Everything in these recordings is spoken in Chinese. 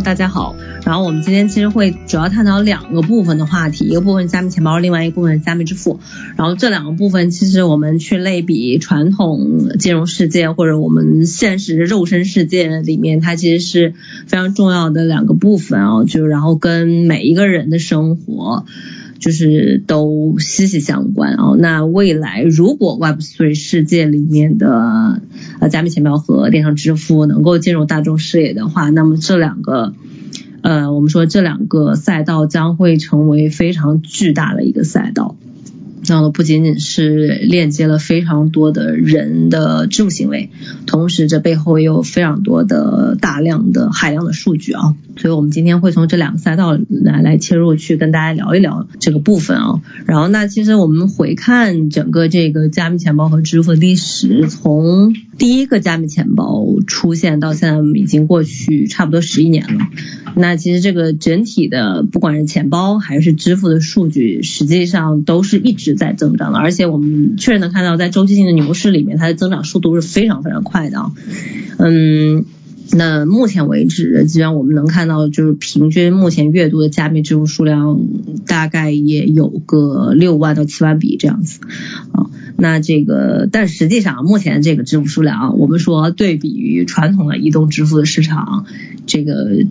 大家好。然后我们今天其实会主要探讨两个部分的话题，一个部分加密钱包，另外一个部分加密支付。然后这两个部分其实我们去类比传统金融世界或者我们现实肉身世界里面，它其实是非常重要的两个部分啊，就然后跟每一个人的生活。就是都息息相关啊。那未来如果 Web3 世界里面的呃加密钱包和电商支付能够进入大众视野的话，那么这两个呃我们说这两个赛道将会成为非常巨大的一个赛道。那不仅仅是链接了非常多的人的支付行为，同时这背后也有非常多的大量的海量的数据啊，所以我们今天会从这两个赛道来来切入去跟大家聊一聊这个部分啊。然后那其实我们回看整个这个加密钱包和支付历史，从第一个加密钱包出现到现在已经过去差不多十一年了。那其实这个整体的不管是钱包还是支付的数据，实际上都是一直在增长的，而且我们确实能看到，在周期性的牛市里面，它的增长速度是非常非常快的啊。嗯，那目前为止，既然我们能看到，就是平均目前月度的加密支付数量大概也有个六万到七万笔这样子啊。那这个，但实际上目前这个支付数量啊，我们说对比于传统的移动支付的市场，这个。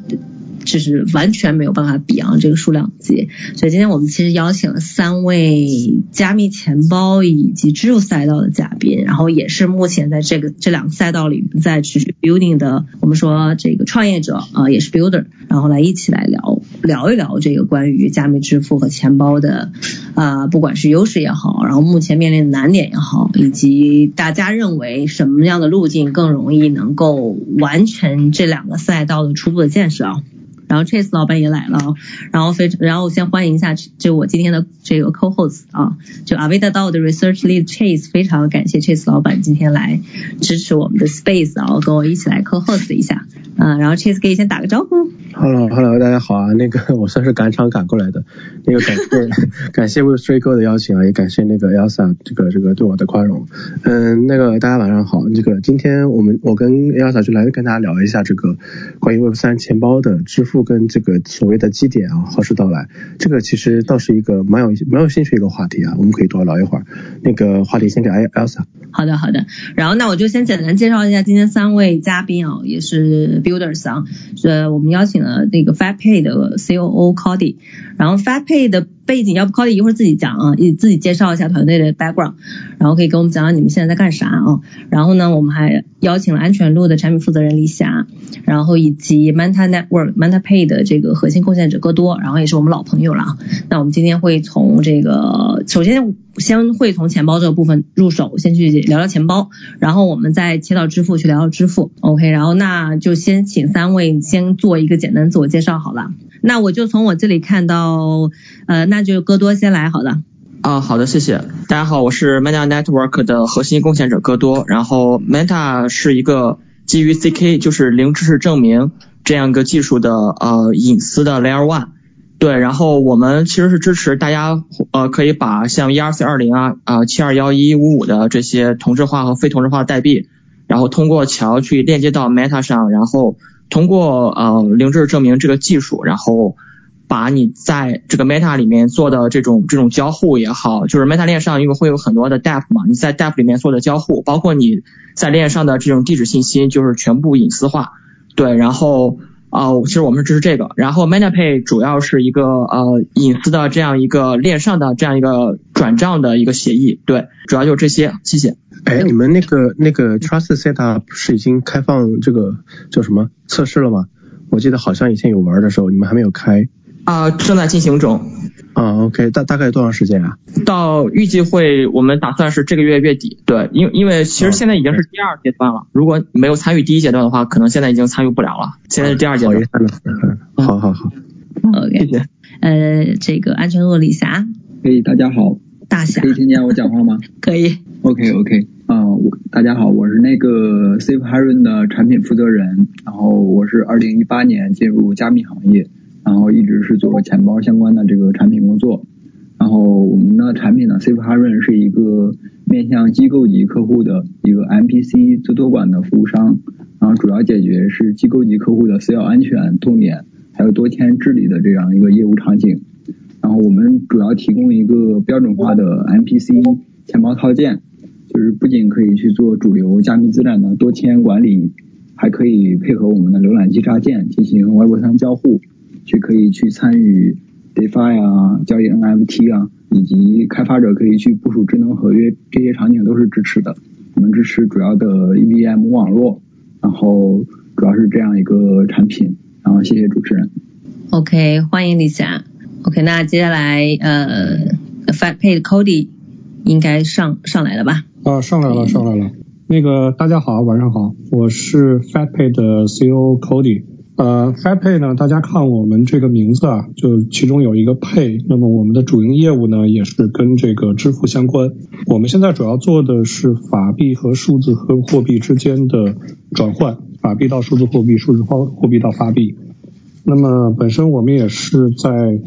就是完全没有办法比啊这个数量级，所以今天我们其实邀请了三位加密钱包以及支付赛道的嘉宾，然后也是目前在这个这两个赛道里在持续 building 的，我们说这个创业者啊也是 builder，然后来一起来聊聊一聊这个关于加密支付和钱包的啊不管是优势也好，然后目前面临的难点也好，以及大家认为什么样的路径更容易能够完成这两个赛道的初步的建设啊。然后 Chase 老板也来了，然后非然后我先欢迎一下，就我今天的这个 co-host 啊，就 Avida d o 的 Research Lead Chase，非常感谢 Chase 老板今天来支持我们的 Space，然后跟我一起来 co-host 一下，嗯，然后 Chase 可以先打个招呼。Hello，Hello，大家好啊！那个我算是赶场赶过来的，那个感谢 感谢 w e Three Go 的邀请啊，也感谢那个 Elsa 这个这个对我的宽容。嗯，那个大家晚上好，这个今天我们我跟 Elsa 就来跟大家聊一下这个关于 Web 三钱包的支付跟这个所谓的基点啊，何时到来？这个其实倒是一个蛮有蛮有兴趣一个话题啊，我们可以多聊一会儿。那个话题先给 Elsa。好的好的，然后那我就先简单介绍一下今天三位嘉宾啊，也是 Builders 啊，呃，我们邀请。了，那个 FatPay 的 COO Cody，然后 FatPay 的背景，要不 Cody 一会儿自己讲啊，你自己介绍一下团队的 background，然后可以跟我们讲讲你们现在在干啥啊？然后呢，我们还邀请了安全路的产品负责人李霞，然后以及 Manta Network Manta Pay 的这个核心贡献者戈多，然后也是我们老朋友了。那我们今天会从这个，首先先会从钱包这个部分入手，先去聊聊钱包，然后我们再切到支付去聊聊支付。OK，然后那就先请三位先做一个简单自我介绍好了。那我就从我这里看到，呃，那就戈多先来好了。啊，好的，谢谢。大家好，我是 Meta Network 的核心贡献者戈多。然后 Meta 是一个基于 CK 就是零知识证明这样一个技术的呃隐私的 Layer One。对，然后我们其实是支持大家呃可以把像 ERC 二零啊啊七二幺一五五的这些同质化和非同质化代币，然后通过桥去链接到 Meta 上，然后通过呃零知识证明这个技术，然后。把你在这个 Meta 里面做的这种这种交互也好，就是 Meta 链上因为会有很多的 Dap 嘛，你在 Dap 里面做的交互，包括你在链上的这种地址信息，就是全部隐私化。对，然后啊，其实我们是支持这个。然后 Meta Pay 主要是一个呃隐私的这样一个链上的这样一个转账的一个协议。对，主要就是这些，谢谢。哎，你们那个那个 Trust Setup 是已经开放这个叫什么测试了吗？我记得好像以前有玩的时候，你们还没有开。啊，正在进行中。啊，OK，大大概多长时间啊？到预计会，我们打算是这个月月底。对，因因为其实现在已经是第二阶段了。如果没有参与第一阶段的话，可能现在已经参与不了了。现在是第二阶段。好好好。OK，谢谢。呃，这个安全路李霞。哎，大家好。大侠。可以听见我讲话吗？可以。OK OK，啊，我大家好，我是那个 Safe Haven 的产品负责人，然后我是二零一八年进入加密行业。然后一直是做钱包相关的这个产品工作，然后我们的产品呢，Safe Haven 是一个面向机构级客户的一个 MPC 自托管的服务商，然后主要解决是机构级客户的私钥安全痛点，还有多签治理的这样一个业务场景。然后我们主要提供一个标准化的 MPC 钱包套件，就是不仅可以去做主流加密资产的多签管理，还可以配合我们的浏览器插件进行 Web3 交互，去可以去参与 DeFi 啊、交易 NFT 啊，以及开发者可以去部署智能合约，这些场景都是支持的。我们支持主要的 EVM 网络。然后主要是这样一个产品，然后谢谢主持人。OK，欢迎李霞。OK，那接下来呃，FatPay 的 Cody 应该上上来了吧？啊，上来了，上来了。那个大家好，晚上好，我是 FatPay 的 CEO Cody。呃，FatPay 呢，大家看我们这个名字啊，就其中有一个 Pay，那么我们的主营业务呢，也是跟这个支付相关。我们现在主要做的是法币和数字和货币之间的转换，法币到数字货币，数字货货币到法币。那么本身我们也是在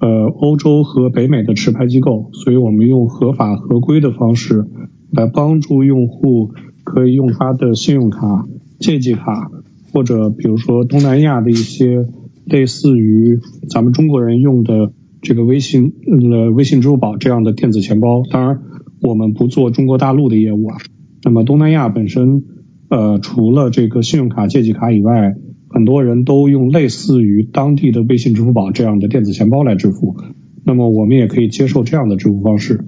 呃欧洲和北美的持牌机构，所以我们用合法合规的方式来帮助用户可以用他的信用卡、借记卡。或者比如说东南亚的一些类似于咱们中国人用的这个微信呃微信支付宝这样的电子钱包，当然我们不做中国大陆的业务啊。那么东南亚本身呃除了这个信用卡借记卡以外，很多人都用类似于当地的微信支付宝这样的电子钱包来支付。那么我们也可以接受这样的支付方式。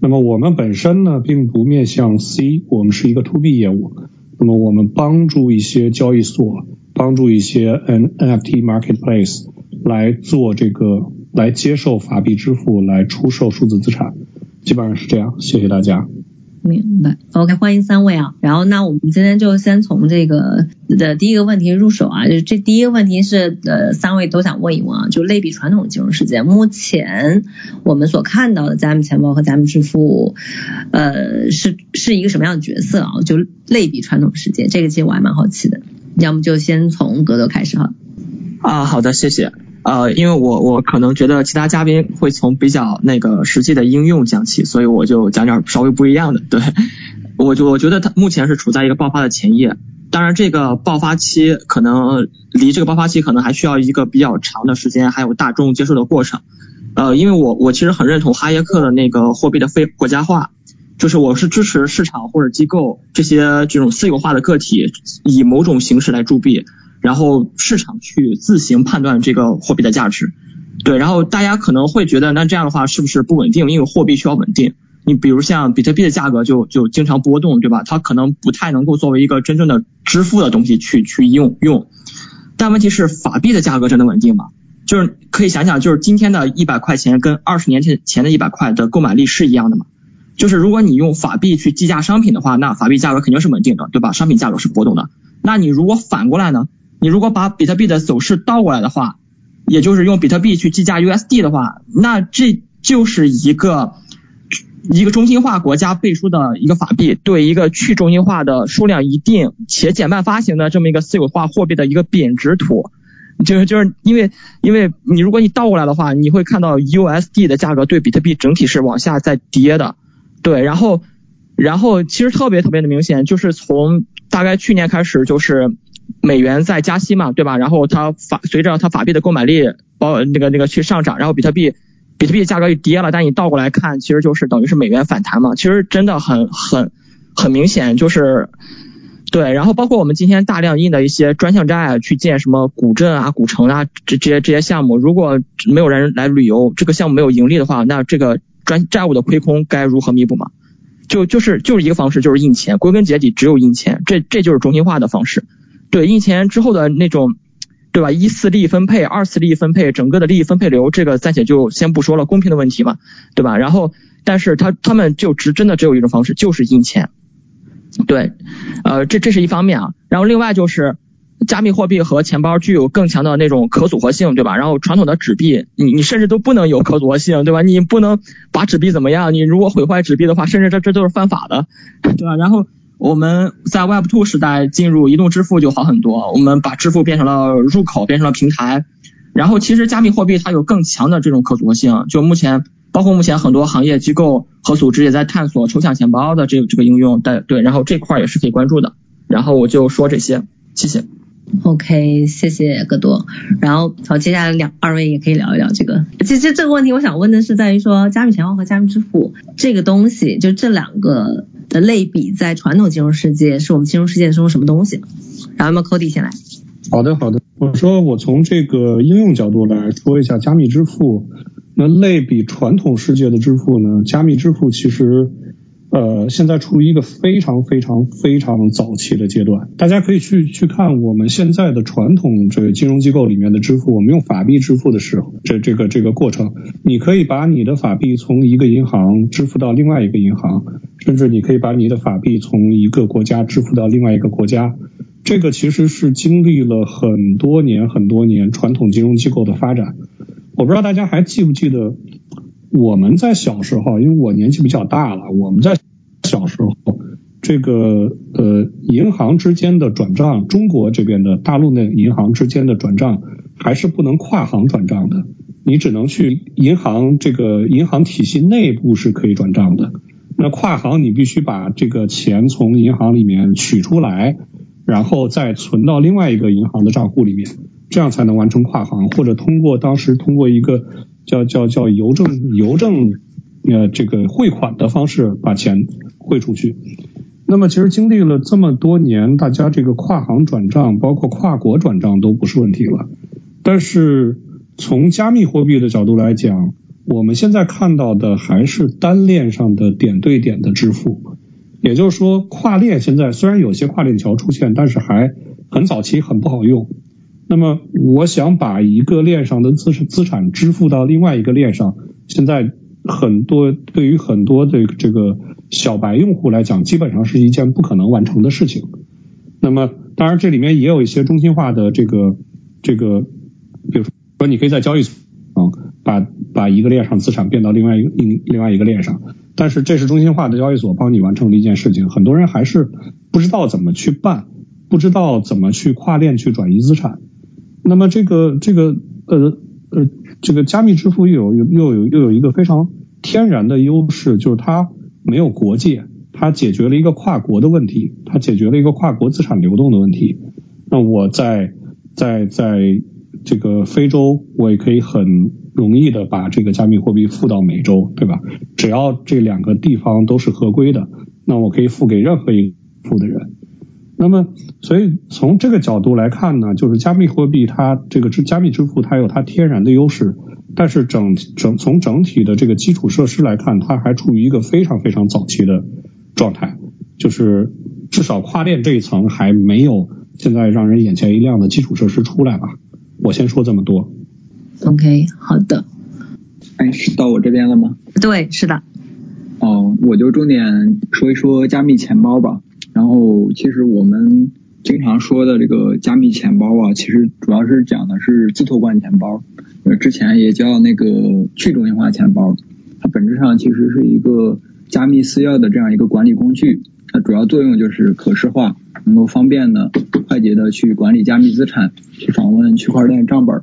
那么我们本身呢并不面向 C，我们是一个 To B 业务。那么我们帮助一些交易所，帮助一些 N NFT marketplace 来做这个，来接受法币支付，来出售数字资产，基本上是这样。谢谢大家。明白，OK，欢迎三位啊。然后那我们今天就先从这个的第一个问题入手啊，就这第一个问题是呃三位都想问一问啊，就类比传统金融世界，目前我们所看到的加密钱包和加密支付，呃是是一个什么样的角色啊？就类比传统世界，这个其实我还蛮好奇的。要么就先从格斗开始哈。啊，好的，谢谢。呃，因为我我可能觉得其他嘉宾会从比较那个实际的应用讲起，所以我就讲点稍微不一样的。对，我就我觉得它目前是处在一个爆发的前夜，当然这个爆发期可能离这个爆发期可能还需要一个比较长的时间，还有大众接受的过程。呃，因为我我其实很认同哈耶克的那个货币的非国家化，就是我是支持市场或者机构这些这种私有化的个体以某种形式来铸币。然后市场去自行判断这个货币的价值，对，然后大家可能会觉得，那这样的话是不是不稳定？因为货币需要稳定。你比如像比特币的价格就就经常波动，对吧？它可能不太能够作为一个真正的支付的东西去去用用。但问题是，法币的价格真的稳定吗？就是可以想想，就是今天的一百块钱跟二十年前前的一百块的购买力是一样的吗？就是如果你用法币去计价商品的话，那法币价格肯定是稳定的，对吧？商品价格是波动的。那你如果反过来呢？你如果把比特币的走势倒过来的话，也就是用比特币去计价 USD 的话，那这就是一个一个中心化国家背书的一个法币，对一个去中心化的数量一定且减半发行的这么一个私有化货币的一个贬值图。就是就是因为因为你如果你倒过来的话，你会看到 USD 的价格对比特币整体是往下在跌的。对，然后然后其实特别特别的明显，就是从大概去年开始就是。美元在加息嘛，对吧？然后它法随着它法币的购买力包那个那个去上涨，然后比特币比特币价格又跌了。但你倒过来看，其实就是等于是美元反弹嘛。其实真的很很很明显，就是对。然后包括我们今天大量印的一些专项债啊去建什么古镇啊、古城啊这这些这些项目，如果没有人来旅游，这个项目没有盈利的话，那这个专债务的亏空该如何弥补嘛？就就是就是一个方式，就是印钱。归根结底，只有印钱，这这就是中心化的方式。对印钱之后的那种，对吧？一次利益分配，二次利益分配，整个的利益分配流，这个暂且就先不说了，公平的问题嘛，对吧？然后，但是他他们就只真的只有一种方式，就是印钱。对，呃，这这是一方面啊。然后另外就是加密货币和钱包具有更强的那种可组合性，对吧？然后传统的纸币，你你甚至都不能有可组合性，对吧？你不能把纸币怎么样？你如果毁坏纸币的话，甚至这这都是犯法的，对吧？然后。我们在 Web 2时代进入移动支付就好很多，我们把支付变成了入口，变成了平台。然后其实加密货币它有更强的这种可组合性，就目前包括目前很多行业机构和组织也在探索抽象钱包的这个这个应用，对对，然后这块也是可以关注的。然后我就说这些。谢谢。OK，谢谢戈多。然后好，接下来两二位也可以聊一聊这个。其实这个问题我想问的是在于说，加密钱包和加密支付这个东西，就这两个的类比，在传统金融世界是我们金融世界中什么东西？然后，那么 Cody 先来。好的，好的。我说我从这个应用角度来说一下加密支付。那类比传统世界的支付呢？加密支付其实。呃，现在处于一个非常非常非常早期的阶段，大家可以去去看我们现在的传统这个金融机构里面的支付，我们用法币支付的时候，这这个这个过程，你可以把你的法币从一个银行支付到另外一个银行，甚至你可以把你的法币从一个国家支付到另外一个国家，这个其实是经历了很多年很多年传统金融机构的发展。我不知道大家还记不记得。我们在小时候，因为我年纪比较大了，我们在小时候，这个呃银行之间的转账，中国这边的大陆内银行之间的转账还是不能跨行转账的，你只能去银行这个银行体系内部是可以转账的，那跨行你必须把这个钱从银行里面取出来，然后再存到另外一个银行的账户里面，这样才能完成跨行，或者通过当时通过一个。叫叫叫邮政邮政呃这个汇款的方式把钱汇出去。那么其实经历了这么多年，大家这个跨行转账，包括跨国转账都不是问题了。但是从加密货币的角度来讲，我们现在看到的还是单链上的点对点的支付。也就是说，跨链现在虽然有些跨链桥出现，但是还很早期，很不好用。那么，我想把一个链上的资资产支付到另外一个链上，现在很多对于很多的这个小白用户来讲，基本上是一件不可能完成的事情。那么，当然这里面也有一些中心化的这个这个，比如说你可以在交易所啊，把把一个链上资产变到另外一个另另外一个链上，但是这是中心化的交易所帮你完成的一件事情，很多人还是不知道怎么去办，不知道怎么去跨链去转移资产。那么这个这个呃呃这个加密支付又有又有又有一个非常天然的优势，就是它没有国界，它解决了一个跨国的问题，它解决了一个跨国资产流动的问题。那我在在在这个非洲，我也可以很容易的把这个加密货币付到美洲，对吧？只要这两个地方都是合规的，那我可以付给任何一个付的人。那么，所以从这个角度来看呢，就是加密货币它这个支加密支付它有它天然的优势，但是整整从整体的这个基础设施来看，它还处于一个非常非常早期的状态，就是至少跨链这一层还没有现在让人眼前一亮的基础设施出来吧。我先说这么多。OK，好的。哎，是到我这边了吗？对，是的。哦，我就重点说一说加密钱包吧。然后，其实我们经常说的这个加密钱包啊，其实主要是讲的是自托管钱包，呃，之前也叫那个去中心化钱包。它本质上其实是一个加密私钥的这样一个管理工具，它主要作用就是可视化，能够方便的、快捷的去管理加密资产，去访问区块链账本。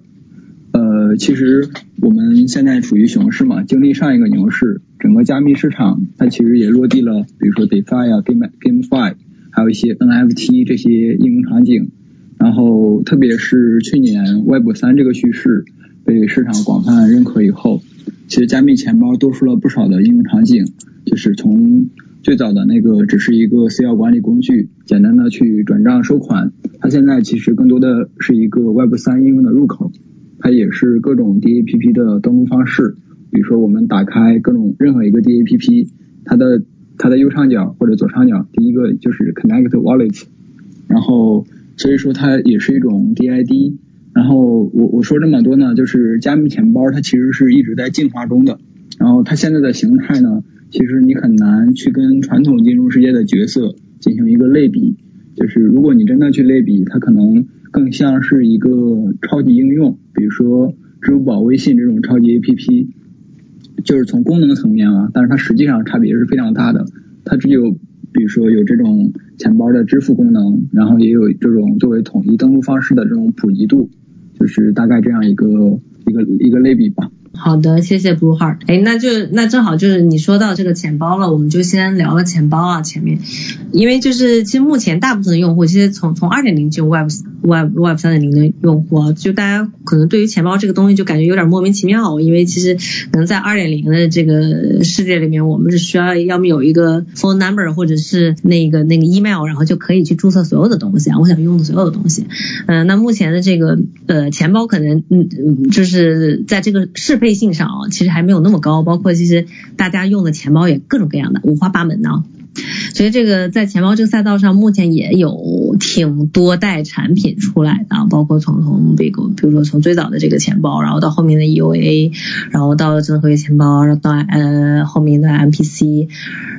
其实我们现在处于熊市嘛，经历上一个牛市，整个加密市场它其实也落地了，比如说 DeFi 啊、Game GameFi，还有一些 NFT 这些应用场景。然后特别是去年 Web 三这个趋势被市场广泛认可以后，其实加密钱包多出了不少的应用场景，就是从最早的那个只是一个私钥管理工具，简单的去转账收款，它现在其实更多的是一个 Web 三应用的入口。它也是各种 DAPP 的登录方式，比如说我们打开各种任何一个 DAPP，它的它的右上角或者左上角，第一个就是 Connect Wallet，然后所以说它也是一种 DID。然后我我说这么多呢，就是加密钱包它其实是一直在进化中的，然后它现在的形态呢，其实你很难去跟传统金融世界的角色进行一个类比，就是如果你真的去类比，它可能。更像是一个超级应用，比如说支付宝、微信这种超级 APP，就是从功能层面啊，但是它实际上差别是非常大的。它只有比如说有这种钱包的支付功能，然后也有这种作为统一登录方式的这种普及度，就是大概这样一个一个一个类比吧。好的，谢谢 Blue Heart。哎，那就那正好就是你说到这个钱包了，我们就先聊了钱包啊。前面，因为就是其实目前大部分的用户，其实从从二点零进入 Web Web Web 三点零的用户，就大家可能对于钱包这个东西就感觉有点莫名其妙，因为其实可能在二点零的这个世界里面，我们是需要要么有一个 phone number 或者是那个那个 email，然后就可以去注册所有的东西啊，我想用的所有的东西。嗯，那目前的这个呃钱包可能嗯嗯就是在这个适配性上啊，其实还没有那么高，包括其实大家用的钱包也各种各样的，五花八门呢。所以这个在钱包这个赛道上，目前也有挺多代产品出来的，包括从从这个，比如说从最早的这个钱包，然后到后面的 EOA，然后到智能合约钱包，然后到呃后面的 MPC，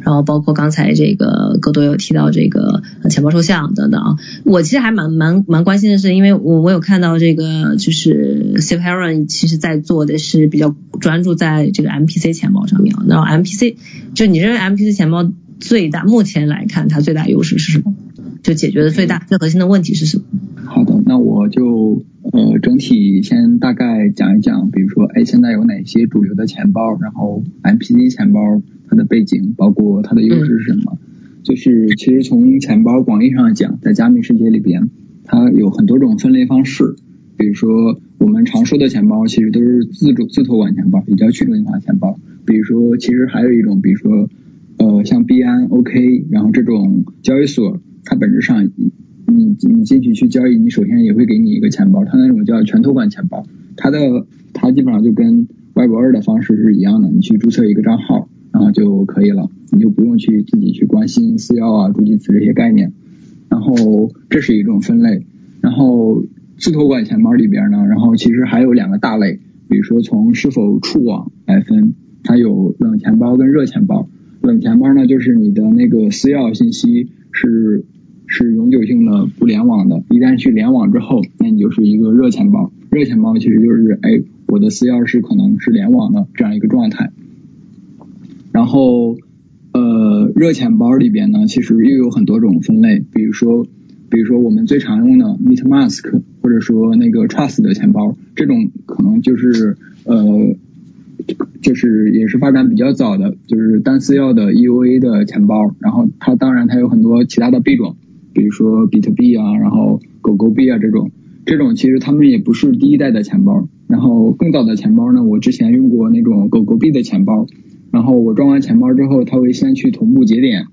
然后包括刚才这个戈多有提到这个钱包抽象等等。我其实还蛮蛮蛮关心的是，因为我我有看到这个就是 Safe Haven 其实在做的是比较专注在这个 MPC 钱包上面，然后 MPC 就你认为 MPC 钱包？最大目前来看，它最大优势是什么？就解决的最大最核心的问题是什么？好的，那我就呃整体先大概讲一讲，比如说，哎，现在有哪些主流的钱包，然后 MPC 钱包它的背景，包括它的优势是什么？就是其实从钱包广义上讲，在加密世界里边，它有很多种分类方式。比如说我们常说的钱包，其实都是自主自托管钱包，也叫去中心化钱包。比如说，其实还有一种，比如说。呃，像币安、OK，然后这种交易所，它本质上，你你进去去交易，你首先也会给你一个钱包，它那种叫全托管钱包，它的它基本上就跟 Web 二的方式是一样的，你去注册一个账号，然后就可以了，你就不用去自己去关心私钥啊、助记词这些概念。然后这是一种分类，然后自托管钱包里边呢，然后其实还有两个大类，比如说从是否触网来分，它有冷钱包跟热钱包。冷钱包呢，就是你的那个私钥信息是是永久性的不联网的，一旦去联网之后，那你就是一个热钱包。热钱包其实就是哎，我的私钥是可能是联网的这样一个状态。然后呃，热钱包里边呢，其实又有很多种分类，比如说比如说我们最常用的 MetaMask，或者说那个 Trust 的钱包，这种可能就是呃。就是也是发展比较早的，就是单私钥的 EUA 的钱包，然后它当然它有很多其他的币种，比如说比特币啊，然后狗狗币啊这种，这种其实他们也不是第一代的钱包，然后更早的钱包呢，我之前用过那种狗狗币的钱包，然后我装完钱包之后，它会先去同步节点，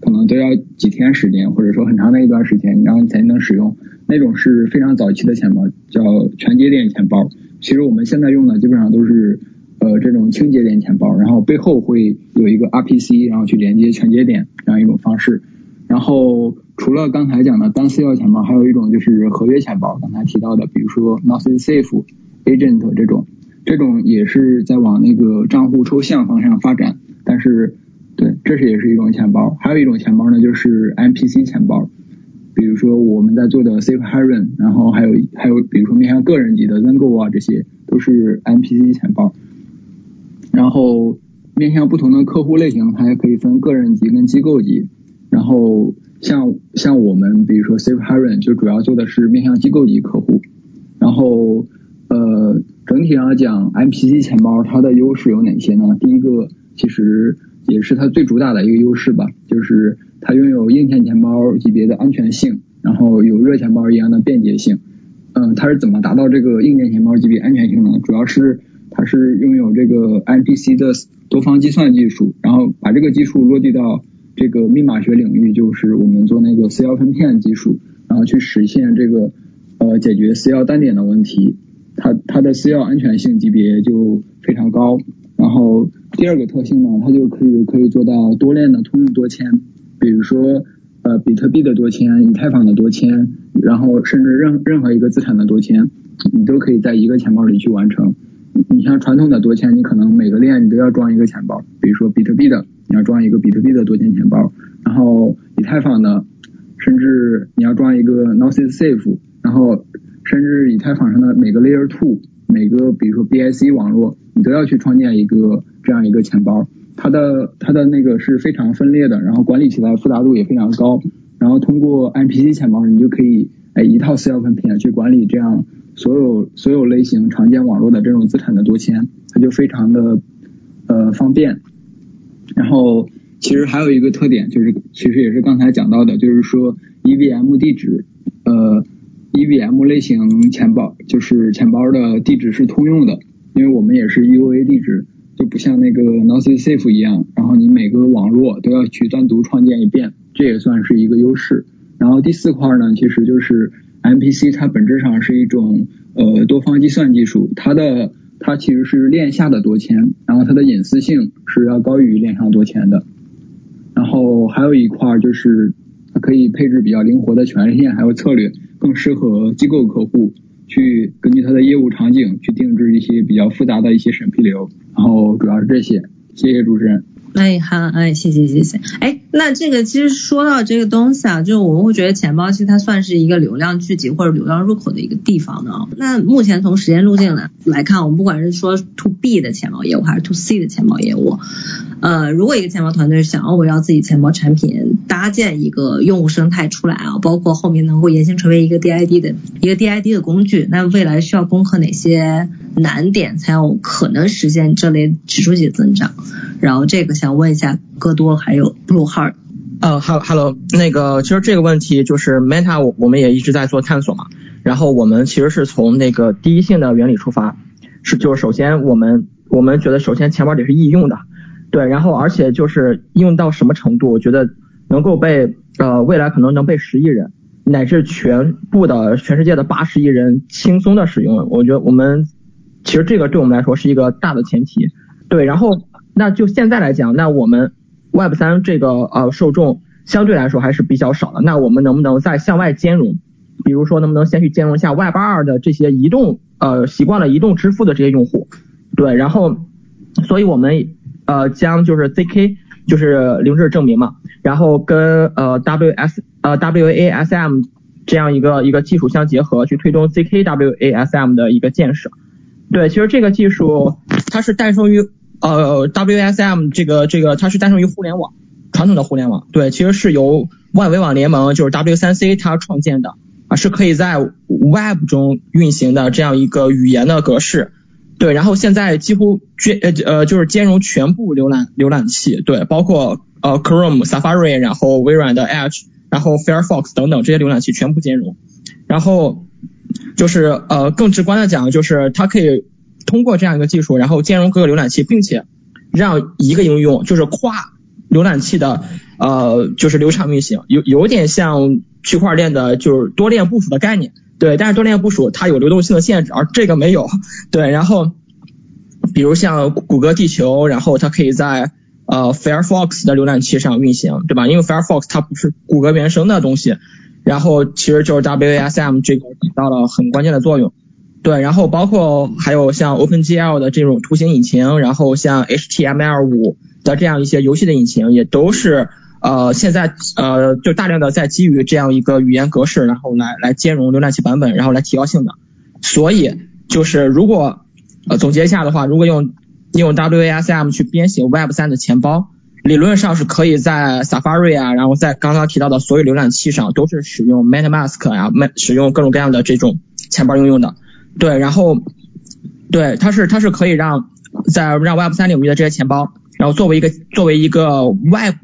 可能都要几天时间，或者说很长的一段时间，然后你才能使用，那种是非常早期的钱包，叫全节点钱包，其实我们现在用的基本上都是。呃，这种清节点钱包，然后背后会有一个 RPC，然后去连接全节点这样一种方式。然后除了刚才讲的单私钥钱包，还有一种就是合约钱包，刚才提到的，比如说 Nothing Safe Agent 这种，这种也是在往那个账户抽象方向发展。但是，对，这是也是一种钱包。还有一种钱包呢，就是 MPC 钱包，比如说我们在做的 Safe Haven，然后还有还有比如说面向个人级的 Zengo 啊，这些都是 MPC 钱包。然后面向不同的客户类型，它还可以分个人级跟机构级。然后像像我们比如说 Safe Haven 就主要做的是面向机构级客户。然后呃整体上讲，MPC 钱包它的优势有哪些呢？第一个其实也是它最主打的一个优势吧，就是它拥有硬件钱包级别的安全性，然后有热钱包一样的便捷性。嗯，它是怎么达到这个硬件钱包级别安全性呢？主要是它是拥有这个 MPC 的多方计算技术，然后把这个技术落地到这个密码学领域，就是我们做那个私钥分片技术，然后去实现这个呃解决私钥单点的问题。它它的私钥安全性级别就非常高。然后第二个特性呢，它就可以可以做到多链的通用多签，比如说呃比特币的多签、以太坊的多签，然后甚至任任何一个资产的多签，你都可以在一个钱包里去完成。你像传统的多签，你可能每个链你都要装一个钱包，比如说比特币的，你要装一个比特币的多签钱包，然后以太坊的，甚至你要装一个 Nothing Safe，然后甚至以太坊上的每个 Layer Two，每个比如说 BIC 网络，你都要去创建一个这样一个钱包，它的它的那个是非常分裂的，然后管理起来复杂度也非常高，然后通过 MPC 钱包，你就可以哎一套私钥分片去管理这样。所有所有类型常见网络的这种资产的多签，它就非常的呃方便。然后其实还有一个特点就是，其实也是刚才讲到的，就是说 EVM 地址，呃，EVM 类型钱包就是钱包的地址是通用的，因为我们也是 Ua 地址，就不像那个 NoSafe 一样，然后你每个网络都要去单独创建一遍，这也算是一个优势。然后第四块呢，其实就是 MPC，它本质上是一种呃多方计算技术，它的它其实是链下的多签，然后它的隐私性是要高于链上多签的。然后还有一块就是它可以配置比较灵活的权限还有策略，更适合机构客户去根据它的业务场景去定制一些比较复杂的一些审批流。然后主要是这些，谢谢主持人。哎，好，哎，谢谢，谢谢。哎，那这个其实说到这个东西啊，就我们会觉得钱包其实它算是一个流量聚集或者流量入口的一个地方的啊。那目前从时间路径来来看，我们不管是说 to B 的钱包业务还是 to C 的钱包业务，呃，如果一个钱包团队想要围绕自己钱包产品搭建一个用户生态出来啊，包括后面能够延伸成为一个 DID 的一个 DID 的工具，那未来需要攻克哪些难点才有可能实现这类指数级增长？然后这个想问一下戈多还有 Blue Heart。呃，Hello，那个其实这个问题就是 Meta 我我们也一直在做探索嘛。然后我们其实是从那个第一性的原理出发，是就是首先我们我们觉得首先钱包得是易用的，对，然后而且就是用到什么程度，我觉得能够被呃未来可能能被十亿人乃至全部的全世界的八十亿人轻松的使用。我觉得我们其实这个对我们来说是一个大的前提，对，然后。那就现在来讲，那我们 Web 三这个呃受众相对来说还是比较少的。那我们能不能再向外兼容？比如说能不能先去兼容一下 Web 二的这些移动呃习惯了移动支付的这些用户？对，然后所以我们呃将就是 ZK 就是零知识证明嘛，然后跟呃 WS 呃 WASM 这样一个一个技术相结合，去推动 ZK WASM 的一个建设。对，其实这个技术它是诞生于。呃，WSM 这个这个它是诞生于互联网，传统的互联网，对，其实是由万维网联盟就是 W3C 它创建的啊，是可以在 Web 中运行的这样一个语言的格式，对，然后现在几乎兼呃呃就是兼容全部浏览浏览器，对，包括呃 Chrome、Safari，然后微软的 Edge，然后 Firefox 等等这些浏览器全部兼容，然后就是呃更直观的讲，就是它可以。通过这样一个技术，然后兼容各个浏览器，并且让一个应用就是跨浏览器的呃就是流畅运行，有有点像区块链的就是多链部署的概念，对，但是多链部署它有流动性的限制，而这个没有，对，然后比如像谷歌地球，然后它可以在呃 Firefox 的浏览器上运行，对吧？因为 Firefox 它不是谷歌原生的东西，然后其实就是 WASM 这个起到了很关键的作用。对，然后包括还有像 OpenGL 的这种图形引擎，然后像 HTML5 的这样一些游戏的引擎，也都是呃现在呃就大量的在基于这样一个语言格式，然后来来兼容浏览器版本，然后来提高性能。所以就是如果呃总结一下的话，如果用用 WASM 去编写 Web3 的钱包，理论上是可以在 Safari 啊，然后在刚刚提到的所有浏览器上都是使用 MetaMask 啊，使用各种各样的这种钱包应用的。对，然后，对，它是它是可以让在让 Web 三领域的这些钱包，然后作为一个作为一个 Web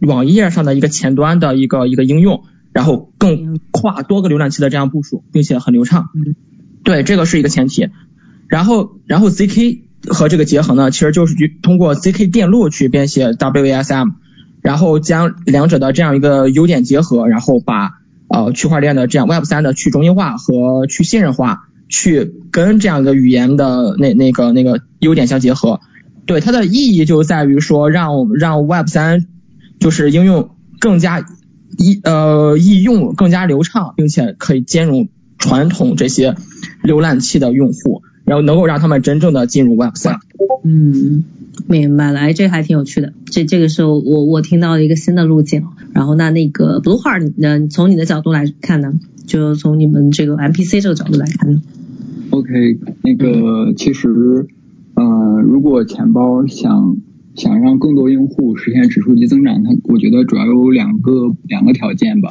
网页上的一个前端的一个一个应用，然后更跨多个浏览器的这样部署，并且很流畅。对，这个是一个前提。然后然后 ZK 和这个结合呢，其实就是去通过 ZK 电路去编写 WASM，然后将两者的这样一个优点结合，然后把呃区块链的这样 Web 三的去中心化和去信任化。去跟这样一个语言的那那个那个优点相结合，对它的意义就在于说让让 Web 三就是应用更加易呃易用更加流畅，并且可以兼容传统这些浏览器的用户，然后能够让他们真正的进入 Web 三。嗯，明白了，哎，这还挺有趣的，这这个是我我听到的一个新的路径。然后那那个 Blue Heart 呢，从你的角度来看呢，就从你们这个 MPC 这个角度来看呢？OK，那个其实，呃，如果钱包想想让更多用户实现指数级增长，它我觉得主要有两个两个条件吧。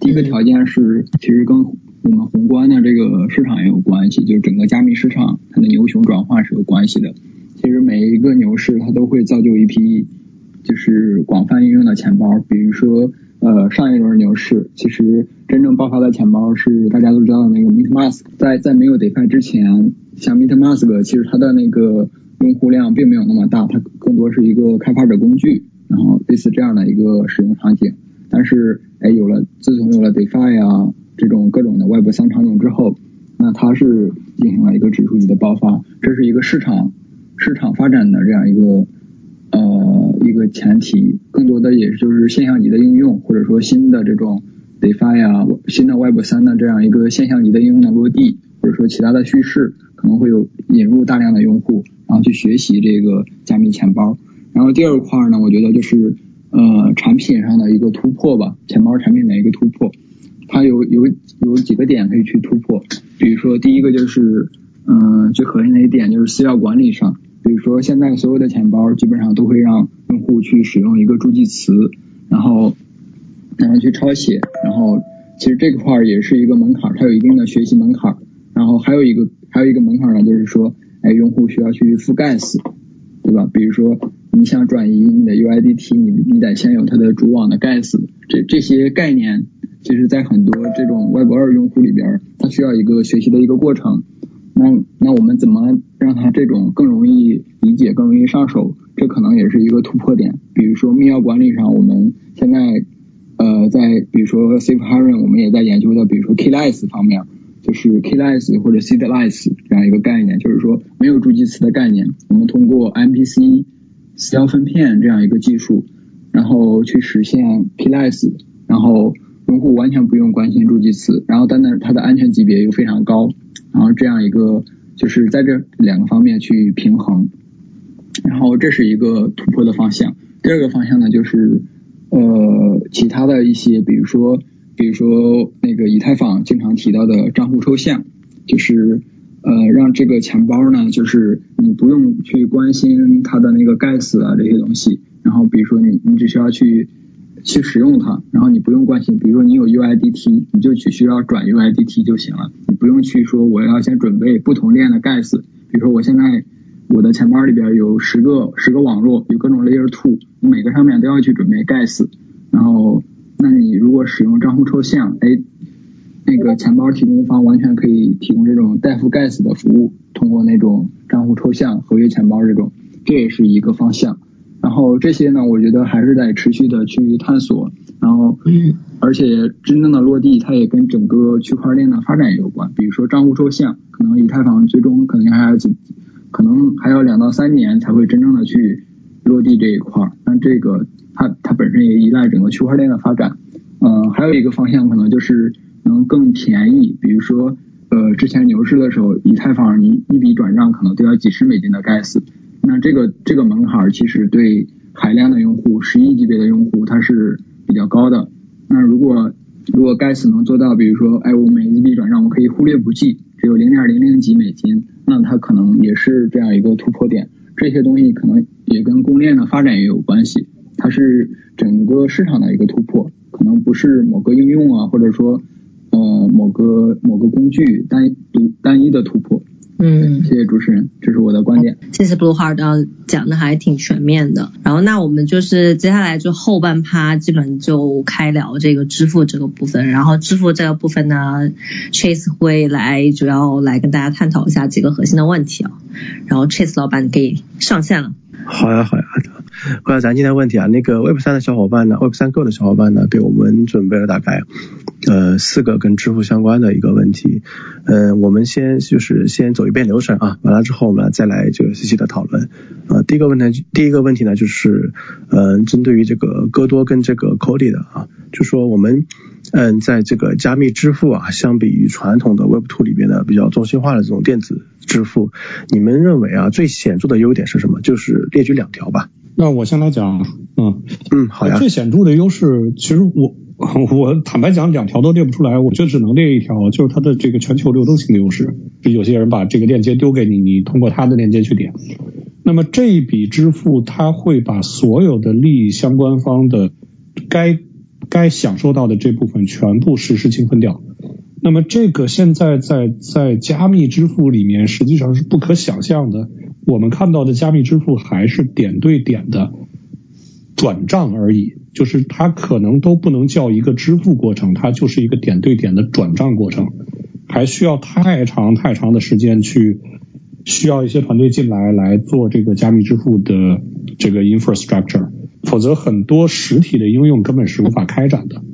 第一个条件是，其实跟我们宏观的这个市场也有关系，就是整个加密市场它的牛熊转换是有关系的。其实每一个牛市它都会造就一批就是广泛应用的钱包，比如说呃上一轮牛市，其实真正爆发的钱包是大家都知道的那个 MetaMask，在在没有 DeFi 之前，像 MetaMask 其实它的那个用户量并没有那么大，它更多是一个开发者工具，然后类似这样的一个使用场景。但是哎有了自从有了 DeFi 啊这种各种的 Web 三场景之后，那它是进行了一个指数级的爆发，这是一个市场市场发展的这样一个。呃，一个前提，更多的也就是现象级的应用，或者说新的这种 DeFi 啊，新的 Web 三的这样一个现象级的应用的落地，或者说其他的叙事，可能会有引入大量的用户，然后去学习这个加密钱包。然后第二块呢，我觉得就是呃产品上的一个突破吧，钱包产品的一个突破，它有有有几个点可以去突破，比如说第一个就是嗯最核心的一点就是私钥管理上。比如说，现在所有的钱包基本上都会让用户去使用一个助记词，然后然后去抄写，然后其实这块儿也是一个门槛，它有一定的学习门槛。然后还有一个还有一个门槛呢，就是说，哎，用户需要去覆盖死，对吧？比如说你想转移你的 UIDT，你你得先有它的主网的 gas，这这些概念，其实在很多这种 Web 二用户里边，它需要一个学习的一个过程。那那我们怎么让它这种更容易理解、更容易上手？这可能也是一个突破点。比如说密钥管理上，我们现在呃在比如说 Safe Haven，我们也在研究的，比如说 Keyless 方面，就是 Keyless 或者 Seedless 这样一个概念，就是说没有助记词的概念，我们通过 MPC 私钥分片这样一个技术，然后去实现 PLS，然后用户完全不用关心助记词，然后但是它的安全级别又非常高。然后这样一个就是在这两个方面去平衡，然后这是一个突破的方向。第二个方向呢，就是呃其他的一些，比如说比如说那个以太坊经常提到的账户抽象，就是呃让这个钱包呢，就是你不用去关心它的那个盖死啊这些东西，然后比如说你你只需要去。去使用它，然后你不用关心，比如说你有 UIDT，你就只需要转 UIDT 就行了，你不用去说我要先准备不同链的 gas，比如说我现在我的钱包里边有十个十个网络，有各种 Layer Two，你每个上面都要去准备 gas，然后那你如果使用账户抽象，哎，那个钱包提供方完全可以提供这种代付 gas 的服务，通过那种账户抽象、合约钱包这种，这也是一个方向。然后这些呢，我觉得还是得持续的去探索，然后，而且真正的落地，它也跟整个区块链的发展有关。比如说账户抽象，可能以太坊最终可能还要几，可能还要两到三年才会真正的去落地这一块。那这个它它本身也依赖整个区块链的发展。嗯，还有一个方向可能就是能更便宜，比如说呃之前牛市的时候，以太坊一一笔转账可能都要几十美金的 gas。那这个这个门槛其实对海量的用户，十亿级别的用户，它是比较高的。那如果如果盖茨能做到，比如说，哎，我每一笔转账我可以忽略不计，只有零点零零几美金，那它可能也是这样一个突破点。这些东西可能也跟公链的发展也有关系，它是整个市场的一个突破，可能不是某个应用啊，或者说呃某个某个工具单独单一的突破。嗯，谢谢主持人，这是我的观点。谢谢 Blue Heart，讲的还挺全面的。然后那我们就是接下来就后半趴，基本就开聊这个支付这个部分。然后支付这个部分呢，Chase 会来主要来跟大家探讨一下几个核心的问题啊。然后 Chase 老板可以上线了。好呀，好呀。回答咱今天问题啊，那个 Web 三的小伙伴呢，Web 三 Go 的小伙伴呢，给我们准备了大概呃四个跟支付相关的一个问题。嗯，我们先就是先走一遍流程啊，完了之后我们再来就细细的讨论。呃，第一个问题，第一个问题呢，就是嗯，针对于这个戈多跟这个 Cody 的啊，就说我们嗯，在这个加密支付啊，相比于传统的 Web Two 里边的比较中心化的这种电子支付，你们认为啊，最显著的优点是什么？就是列举两条吧。那我先来讲，嗯嗯，好呀。最显著的优势，其实我 我坦白讲，两条都列不出来，我就只能列一条，就是它的这个全球流动性的优势。就有些人把这个链接丢给你，你通过他的链接去点。那么这一笔支付，它会把所有的利益相关方的该该享受到的这部分全部实时清分掉。那么这个现在在在加密支付里面实际上是不可想象的。我们看到的加密支付还是点对点的，转账而已，就是它可能都不能叫一个支付过程，它就是一个点对点的转账过程，还需要太长太长的时间去需要一些团队进来来做这个加密支付的这个 infrastructure，否则很多实体的应用根本是无法开展的。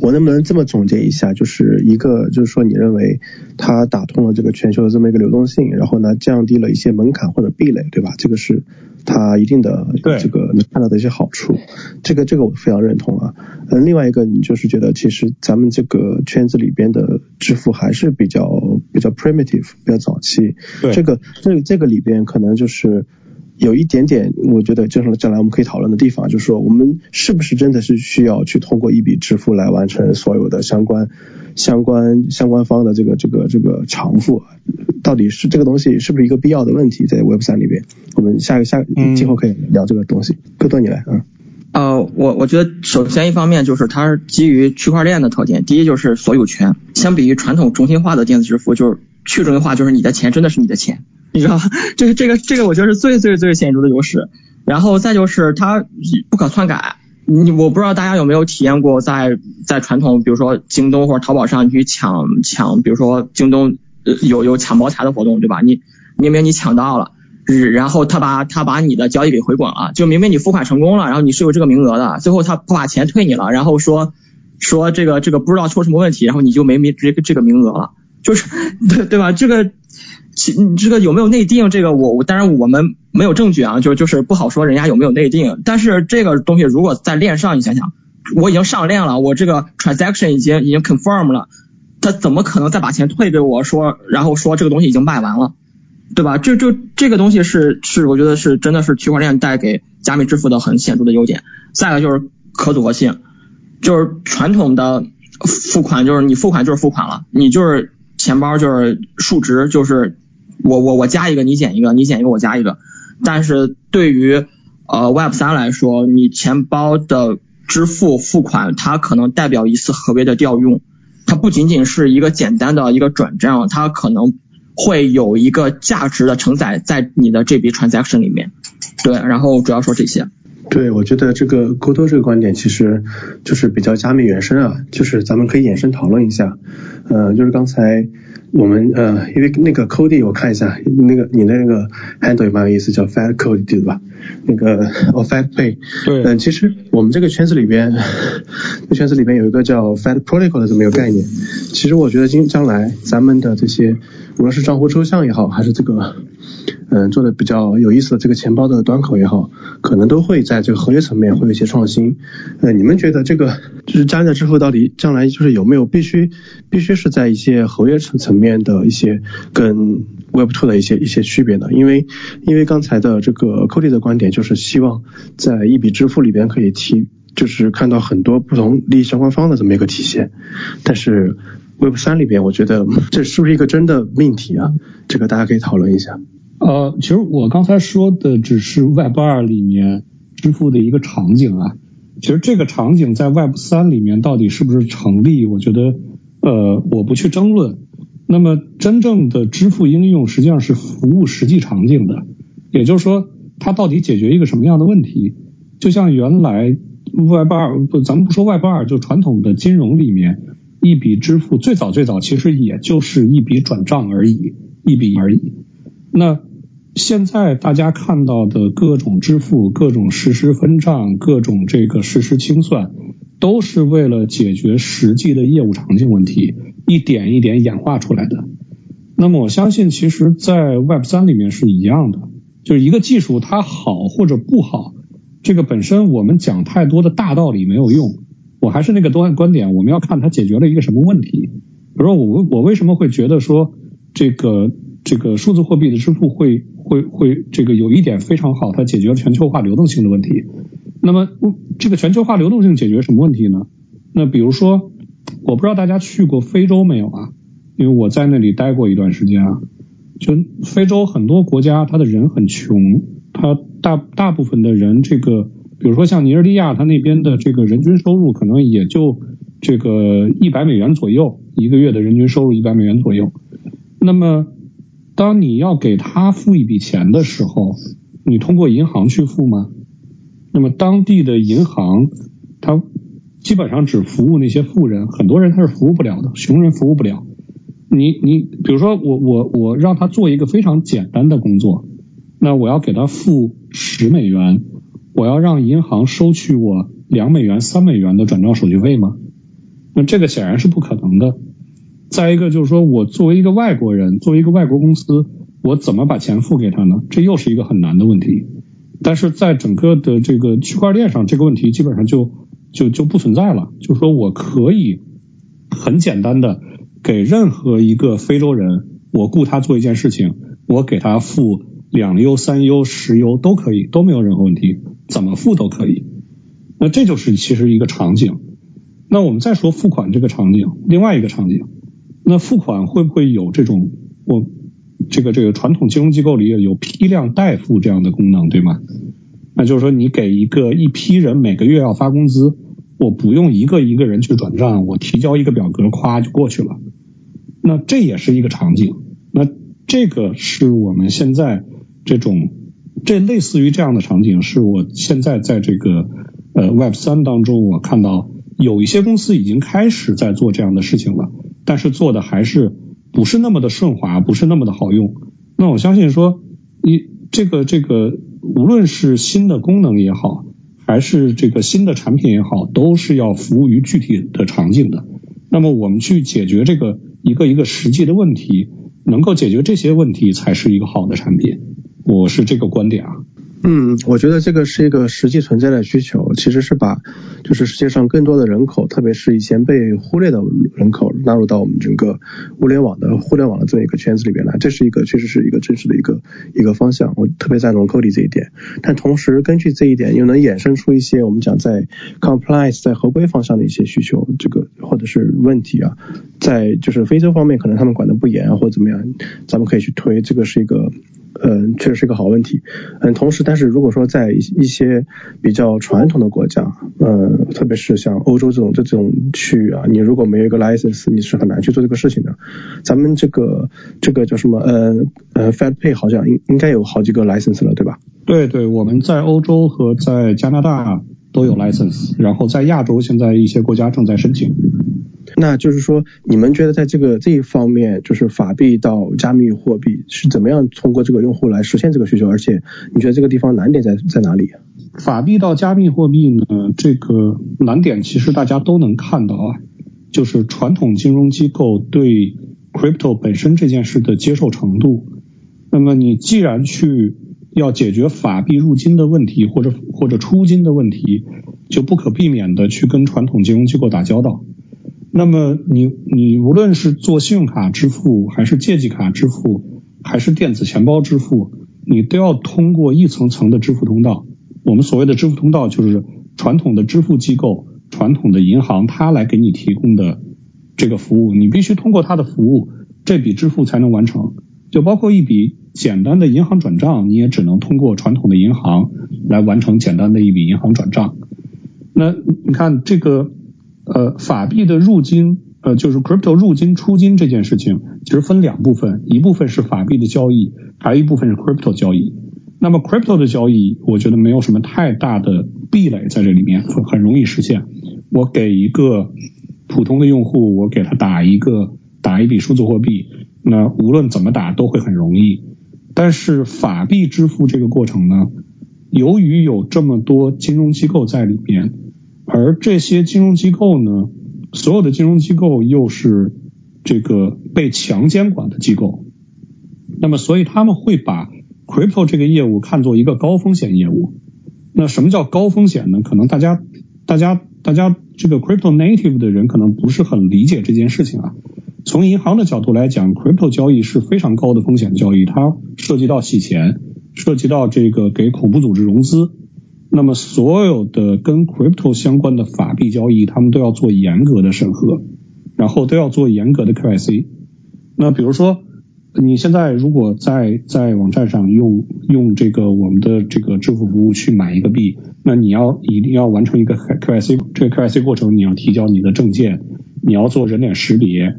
我能不能这么总结一下，就是一个就是说，你认为它打通了这个全球的这么一个流动性，然后呢，降低了一些门槛或者壁垒，对吧？这个是它一定的这个能看到的一些好处，这个这个我非常认同啊。嗯，另外一个你就是觉得，其实咱们这个圈子里边的支付还是比较比较 primitive，比较早期。对，这个这这个里边可能就是。有一点点，我觉得就是将来我们可以讨论的地方，就是说我们是不是真的是需要去通过一笔支付来完成所有的相关、相关、相关方的这个、这个、这个偿付？到底是这个东西是不是一个必要的问题？在 Web 三里边，我们下个下今后可以聊这个东西。哥多你来啊。呃，我我觉得首先一方面就是它是基于区块链的特点，第一就是所有权，相比于传统中心化的电子支付，就是去中心化，就是你的钱真的是你的钱。你知道，这个这个这个，我觉得是最最最显著的优势。然后再就是它不可篡改。你我不知道大家有没有体验过，在在传统，比如说京东或者淘宝上，去抢抢，比如说京东呃有有抢茅台的活动，对吧？你明明你抢到了，然后他把他把你的交易给回滚了，就明明你付款成功了，然后你是有这个名额的，最后他不把钱退你了，然后说说这个这个不知道出什么问题，然后你就没没这个这个名额了，就是对对吧？这个。其你这个有没有内定？这个我我当然我们没有证据啊，就就是不好说人家有没有内定。但是这个东西如果在链上，你想想，我已经上链了，我这个 transaction 已经已经 confirm 了，他怎么可能再把钱退给我说，然后说这个东西已经卖完了，对吧？就就这个东西是是我觉得是真的是区块链带给加密支付的很显著的优点。再一个就是可组合性，就是传统的付款就是你付款就是付款了，你就是钱包就是数值就是。我我我加一个，你减一个，你减一个，我加一个。但是对于呃 Web 三来说，你钱包的支付付款，它可能代表一次合约的调用，它不仅仅是一个简单的一个转账，它可能会有一个价值的承载在你的这笔 transaction 里面。对，然后主要说这些。对，我觉得这个沟通这个观点其实就是比较加密原生啊，就是咱们可以延伸讨论一下。呃，就是刚才。我们呃，因为那个 Cody 我看一下，那个你的那个 handle 也蛮有意思，叫 Fat Cody 对吧？那个哦 Fat Pay。对。嗯，其实我们这个圈子里边，这圈子里边有一个叫 Fat Protocol 的这么一个概念。其实我觉得今将来咱们的这些，无论是账户抽象也好，还是这个。嗯，做的比较有意思的这个钱包的端口也好，可能都会在这个合约层面会有一些创新。呃，你们觉得这个就是加密支付到底将来就是有没有必须必须是在一些合约层层面的一些跟 Web Two 的一些一些区别呢？因为因为刚才的这个 Cody 的观点就是希望在一笔支付里边可以提，就是看到很多不同利益相关方的这么一个体现。但是 Web 三里边，我觉得这是不是一个真的命题啊？这个大家可以讨论一下。呃，其实我刚才说的只是 Web 二里面支付的一个场景啊。其实这个场景在 Web 三里面到底是不是成立，我觉得呃我不去争论。那么真正的支付应用实际上是服务实际场景的，也就是说它到底解决一个什么样的问题？就像原来 Web 二不，咱们不说 Web 二，就传统的金融里面一笔支付最早最早其实也就是一笔转账而已，一笔而已。那现在大家看到的各种支付、各种实时分账、各种这个实时清算，都是为了解决实际的业务场景问题，一点一点演化出来的。那么我相信，其实，在 Web 三里面是一样的，就是一个技术它好或者不好，这个本身我们讲太多的大道理没有用。我还是那个多观点，我们要看它解决了一个什么问题。比如说，我我为什么会觉得说这个这个数字货币的支付会？会会这个有一点非常好，它解决了全球化流动性的问题。那么这个全球化流动性解决什么问题呢？那比如说，我不知道大家去过非洲没有啊？因为我在那里待过一段时间啊。就非洲很多国家，它的人很穷，它大大部分的人，这个比如说像尼日利亚，它那边的这个人均收入可能也就这个一百美元左右，一个月的人均收入一百美元左右。那么当你要给他付一笔钱的时候，你通过银行去付吗？那么当地的银行，它基本上只服务那些富人，很多人他是服务不了的，穷人服务不了。你你比如说我我我让他做一个非常简单的工作，那我要给他付十美元，我要让银行收取我两美元、三美元的转账手续费吗？那这个显然是不可能的。再一个就是说我作为一个外国人，作为一个外国公司，我怎么把钱付给他呢？这又是一个很难的问题。但是在整个的这个区块链上，这个问题基本上就就就不存在了。就是说我可以很简单的给任何一个非洲人，我雇他做一件事情，我给他付两优、三优、十优都可以，都没有任何问题，怎么付都可以。那这就是其实一个场景。那我们再说付款这个场景，另外一个场景，那付款会不会有这种我？这个这个传统金融机构里有批量代付这样的功能，对吗？那就是说，你给一个一批人每个月要发工资，我不用一个一个人去转账，我提交一个表格，咵就过去了。那这也是一个场景。那这个是我们现在这种，这类似于这样的场景，是我现在在这个呃 Web 三当中，我看到有一些公司已经开始在做这样的事情了，但是做的还是。不是那么的顺滑，不是那么的好用。那我相信说，你这个这个，无论是新的功能也好，还是这个新的产品也好，都是要服务于具体的场景的。那么我们去解决这个一个一个实际的问题，能够解决这些问题，才是一个好的产品。我是这个观点啊。嗯，我觉得这个是一个实际存在的需求，其实是把就是世界上更多的人口，特别是以前被忽略的人口，纳入到我们整个物联网的互联网的这么一个圈子里边来，这是一个确实是一个真实的一个一个方向。我特别赞同 Cody 这一点，但同时根据这一点，又能衍生出一些我们讲在 compliance 在合规方向的一些需求，这个或者是问题啊，在就是非洲方面可能他们管的不严啊，或者怎么样，咱们可以去推，这个是一个。嗯，确实是一个好问题。嗯，同时，但是如果说在一些比较传统的国家，嗯，特别是像欧洲这种这种区域啊，你如果没有一个 license，你是很难去做这个事情的。咱们这个这个叫什么？呃呃，FedPay 好像应应该有好几个 license 了，对吧？对对，我们在欧洲和在加拿大都有 license，然后在亚洲现在一些国家正在申请。那就是说，你们觉得在这个这一方面，就是法币到加密货币是怎么样通过这个用户来实现这个需求？而且你觉得这个地方难点在在哪里？法币到加密货币呢？这个难点其实大家都能看到啊，就是传统金融机构对 crypto 本身这件事的接受程度。那么你既然去要解决法币入金的问题，或者或者出金的问题，就不可避免的去跟传统金融机构打交道。那么你你无论是做信用卡支付，还是借记卡支付，还是电子钱包支付，你都要通过一层层的支付通道。我们所谓的支付通道，就是传统的支付机构、传统的银行，它来给你提供的这个服务，你必须通过它的服务，这笔支付才能完成。就包括一笔简单的银行转账，你也只能通过传统的银行来完成简单的一笔银行转账。那你看这个。呃，法币的入金，呃，就是 crypto 入金出金这件事情，其实分两部分，一部分是法币的交易，还有一部分是 crypto 交易。那么 crypto 的交易，我觉得没有什么太大的壁垒在这里面，很很容易实现。我给一个普通的用户，我给他打一个打一笔数字货币，那无论怎么打都会很容易。但是法币支付这个过程呢，由于有这么多金融机构在里面。而这些金融机构呢，所有的金融机构又是这个被强监管的机构，那么所以他们会把 crypto 这个业务看作一个高风险业务。那什么叫高风险呢？可能大家、大家、大家这个 crypto native 的人可能不是很理解这件事情啊。从银行的角度来讲，crypto 交易是非常高的风险交易，它涉及到洗钱，涉及到这个给恐怖组织融资。那么所有的跟 crypto 相关的法币交易，他们都要做严格的审核，然后都要做严格的 KYC。那比如说，你现在如果在在网站上用用这个我们的这个支付服务去买一个币，那你要一定要完成一个 KYC，这个 KYC 过程你要提交你的证件，你要做人脸识别。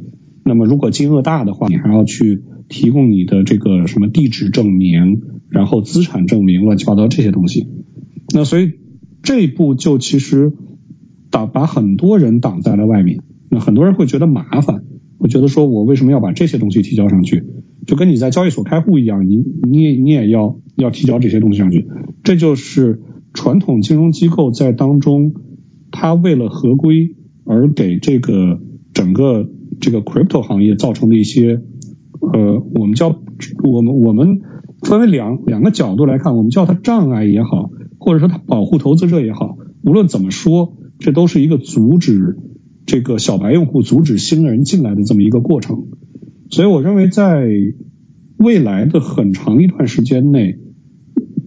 那么如果金额大的话，你还要去提供你的这个什么地址证明，然后资产证明，乱七八糟这些东西。那所以这一步就其实挡把很多人挡在了外面。那很多人会觉得麻烦，会觉得说我为什么要把这些东西提交上去？就跟你在交易所开户一样，你你也你也要要提交这些东西上去。这就是传统金融机构在当中，它为了合规而给这个整个这个 crypto 行业造成的一些，呃，我们叫我们我们分为两两个角度来看，我们叫它障碍也好，或者说它保护投资者也好，无论怎么说，这都是一个阻止这个小白用户、阻止新人进来的这么一个过程。所以我认为，在未来的很长一段时间内，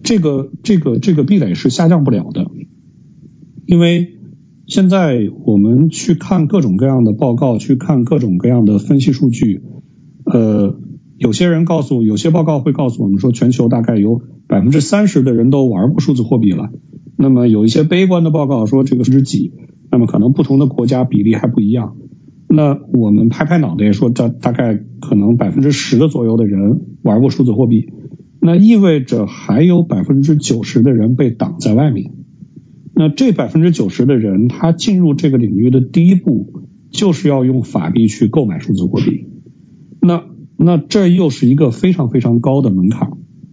这个这个这个壁垒是下降不了的，因为现在我们去看各种各样的报告，去看各种各样的分析数据，呃，有些人告诉，有些报告会告诉我们说，全球大概有百分之三十的人都玩过数字货币了。那么有一些悲观的报告说这个是几，那么可能不同的国家比例还不一样。那我们拍拍脑袋说，这大概可能百分之十的左右的人玩过数字货币。那意味着还有百分之九十的人被挡在外面。那这百分之九十的人，他进入这个领域的第一步，就是要用法币去购买数字货币。那那这又是一个非常非常高的门槛，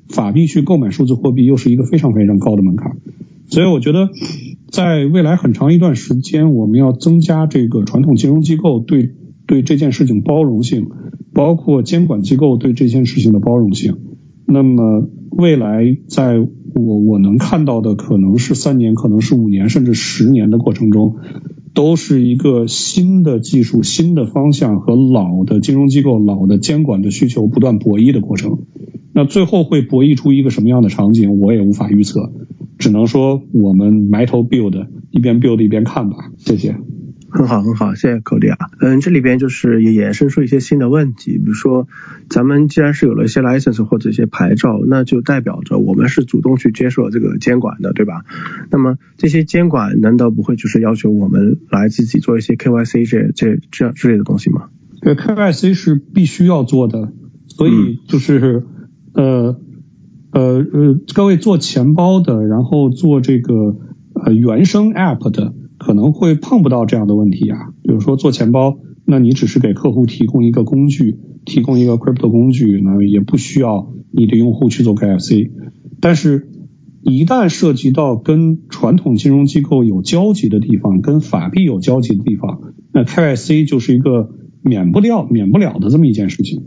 法币去购买数字货币又是一个非常非常高的门槛。所以我觉得，在未来很长一段时间，我们要增加这个传统金融机构对对这件事情包容性，包括监管机构对这件事情的包容性。那么未来，在我我能看到的，可能是三年，可能是五年，甚至十年的过程中，都是一个新的技术、新的方向和老的金融机构、老的监管的需求不断博弈的过程。那最后会博弈出一个什么样的场景，我也无法预测，只能说我们埋头 build，一边 build 一边看吧。谢谢。很好，很好，谢谢寇利啊。嗯，这里边就是也衍生出一些新的问题，比如说，咱们既然是有了一些 license 或者一些牌照，那就代表着我们是主动去接受了这个监管的，对吧？那么这些监管难道不会就是要求我们来自己做一些 KYC 这这这样之类的东西吗？对，KYC 是必须要做的，所以就是呃呃呃，各位做钱包的，然后做这个呃原生 app 的。可能会碰不到这样的问题啊，比如说做钱包，那你只是给客户提供一个工具，提供一个 crypto 工具，那也不需要你的用户去做 KFC。但是，一旦涉及到跟传统金融机构有交集的地方，跟法币有交集的地方，那 KYC 就是一个免不掉、免不了的这么一件事情。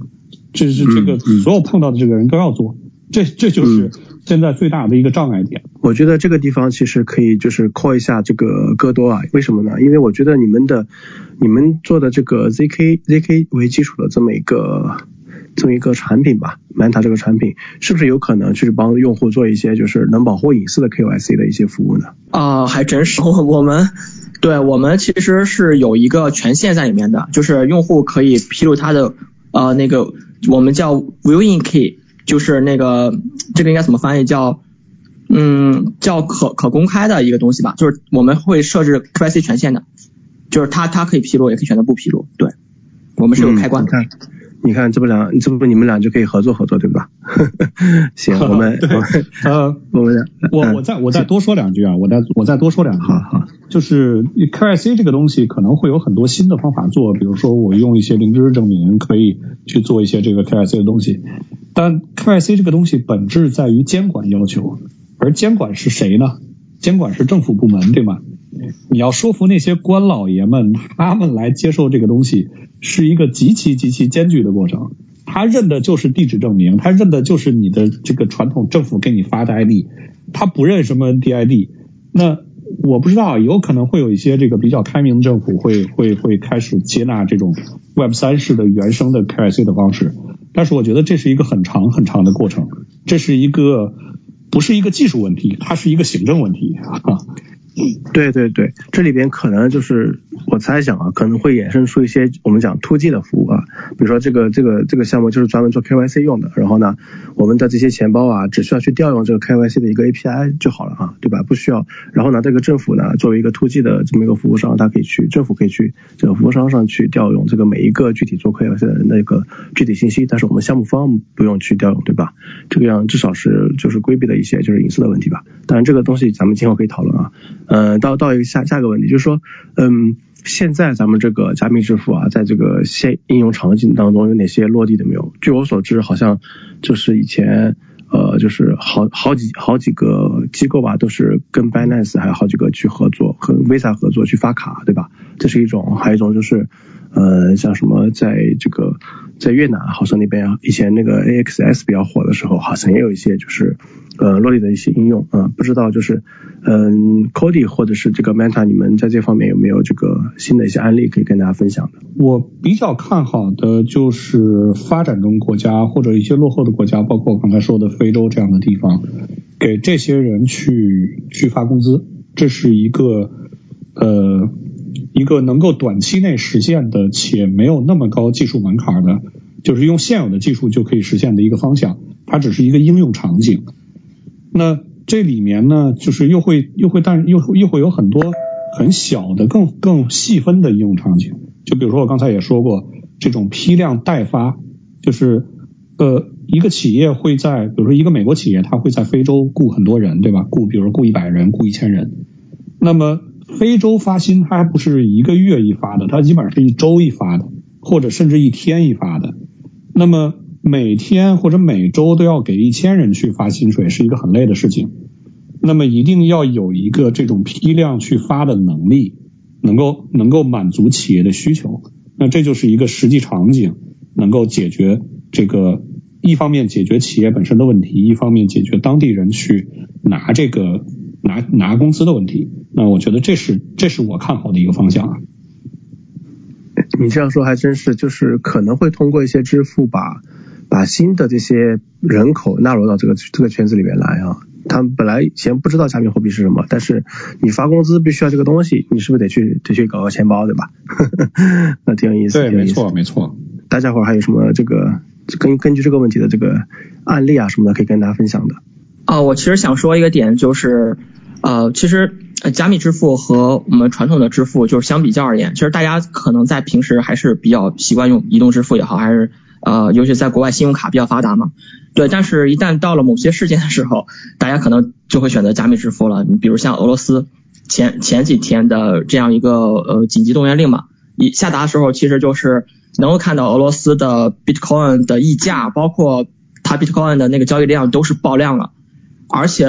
这是这个所有碰到的这个人都要做，这这就是现在最大的一个障碍点。我觉得这个地方其实可以就是 call 一下这个戈多啊，为什么呢？因为我觉得你们的你们做的这个 zk zk 为基础的这么一个这么一个产品吧，Manta 这个产品是不是有可能去帮用户做一些就是能保护隐私的 KYC 的一些服务呢？啊，还真是，我们对我们其实是有一个权限在里面的，就是用户可以披露他的呃那个我们叫 viewing key，就是那个这个应该怎么翻译叫？嗯，叫可可公开的一个东西吧，就是我们会设置 KYC 权限的，就是它它可以披露，也可以选择不披露。对，我们是有开关的。你看，这不两，这不你们俩就可以合作合作，对吧？行，我们 呃，我们我我再我再多说两句啊，我再我再多说两句。好好，就是 KYC 这个东西可能会有很多新的方法做，比如说我用一些零知识证明可以去做一些这个 KYC 的东西，但 KYC 这个东西本质在于监管要求。而监管是谁呢？监管是政府部门，对吗？你要说服那些官老爷们，他们来接受这个东西，是一个极其极其艰巨的过程。他认的就是地址证明，他认的就是你的这个传统政府给你发的 ID，他不认什么 DID。那我不知道，有可能会有一些这个比较开明的政府会会会开始接纳这种 Web 三式的原生的 KYC 的方式，但是我觉得这是一个很长很长的过程，这是一个。不是一个技术问题，它是一个行政问题啊。对对对，这里边可能就是我猜想啊，可能会衍生出一些我们讲突击的服务啊，比如说这个这个这个项目就是专门做 KYC 用的，然后呢，我们的这些钱包啊，只需要去调用这个 KYC 的一个 API 就好了啊，对吧？不需要，然后呢，这个政府呢，作为一个突击的这么一个服务商，它可以去政府可以去这个服务商上去调用这个每一个具体做 KYC 的人的一个具体信息，但是我们项目方不用去调用，对吧？这个样至少是就是规避了一些就是隐私的问题吧。当然这个东西咱们今后可以讨论啊。嗯，到到一个下下一个问题就是说，嗯。现在咱们这个加密支付啊，在这个现应用场景当中有哪些落地的没有？据我所知，好像就是以前呃，就是好好几好几个机构吧，都是跟 Binance 还有好几个去合作，和 Visa 合作去发卡，对吧？这是一种，还有一种就是呃，像什么在这个在越南，好像那边以前那个 AXS 比较火的时候，好像也有一些就是呃落地的一些应用啊，不知道就是。嗯，Cody 或者是这个 Meta，你们在这方面有没有这个新的一些案例可以跟大家分享的？我比较看好的就是发展中国家或者一些落后的国家，包括我刚才说的非洲这样的地方，给这些人去去发工资，这是一个呃一个能够短期内实现的且没有那么高技术门槛的，就是用现有的技术就可以实现的一个方向。它只是一个应用场景。那这里面呢，就是又会又会，但又又会有很多很小的、更更细分的应用场景。就比如说我刚才也说过，这种批量代发，就是呃一个企业会在，比如说一个美国企业，它会在非洲雇很多人，对吧？雇比如说雇一百人，雇一千人。那么非洲发薪，它还不是一个月一发的，它基本上是一周一发的，或者甚至一天一发的。那么每天或者每周都要给一千人去发薪水，是一个很累的事情。那么一定要有一个这种批量去发的能力，能够能够满足企业的需求。那这就是一个实际场景，能够解决这个一方面解决企业本身的问题，一方面解决当地人去拿这个拿拿工资的问题。那我觉得这是这是我看好的一个方向啊。你这样说还真是，就是可能会通过一些支付把把新的这些人口纳入到这个这个圈子里面来啊。他们本来以前不知道加密货币是什么，但是你发工资必须要这个东西，你是不是得去得去搞个钱包，对吧？那挺有意思。对，没错没错。大家伙还有什么这个根根据这个问题的这个案例啊什么的可以跟大家分享的？啊，我其实想说一个点就是。呃，其实加密支付和我们传统的支付就是相比较而言，其实大家可能在平时还是比较习惯用移动支付也好，还是呃，尤其在国外信用卡比较发达嘛。对，但是一旦到了某些事件的时候，大家可能就会选择加密支付了。你比如像俄罗斯前前几天的这样一个呃紧急动员令嘛，一下达的时候，其实就是能够看到俄罗斯的 Bitcoin 的溢价，包括它 Bitcoin 的那个交易量都是爆量了。而且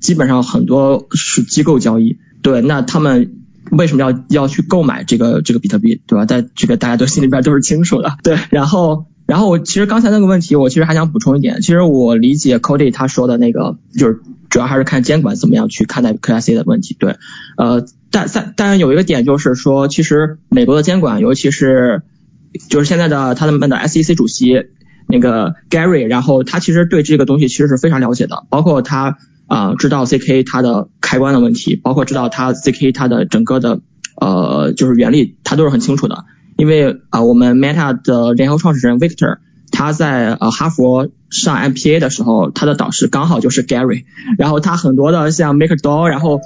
基本上很多是机构交易，对，那他们为什么要要去购买这个这个比特币，对吧？在这个大家都心里边都是清楚的，对。然后，然后我其实刚才那个问题，我其实还想补充一点，其实我理解 Cody 他说的那个，就是主要还是看监管怎么样去看待 KYC 的问题，对。呃，但但但有一个点就是说，其实美国的监管，尤其是就是现在的他们的 SEC 主席。那个 Gary，然后他其实对这个东西其实是非常了解的，包括他啊知道 CK 它的开关的问题，包括知道它 CK 它的整个的呃就是原理，他都是很清楚的。因为啊我们 Meta 的联合创始人 Victor，他在呃哈佛上 MPA 的时候，他的导师刚好就是 Gary，然后他很多的像 MakerDAO，然后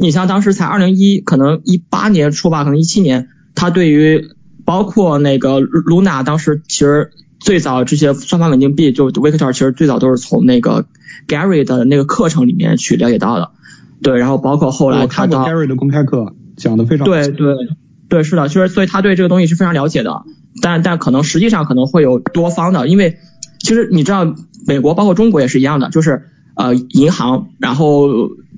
你像当时才二零一可能一八年初吧，可能一七年，他对于包括那个 Luna 当时其实。最早这些算法稳定币，就 Victor 其实最早都是从那个 Gary 的那个课程里面去了解到的，对，然后包括后来他到 Gary 的公开课讲的非常对对对，对是的，就是所以他对这个东西是非常了解的，但但可能实际上可能会有多方的，因为其实你知道美国包括中国也是一样的，就是呃银行然后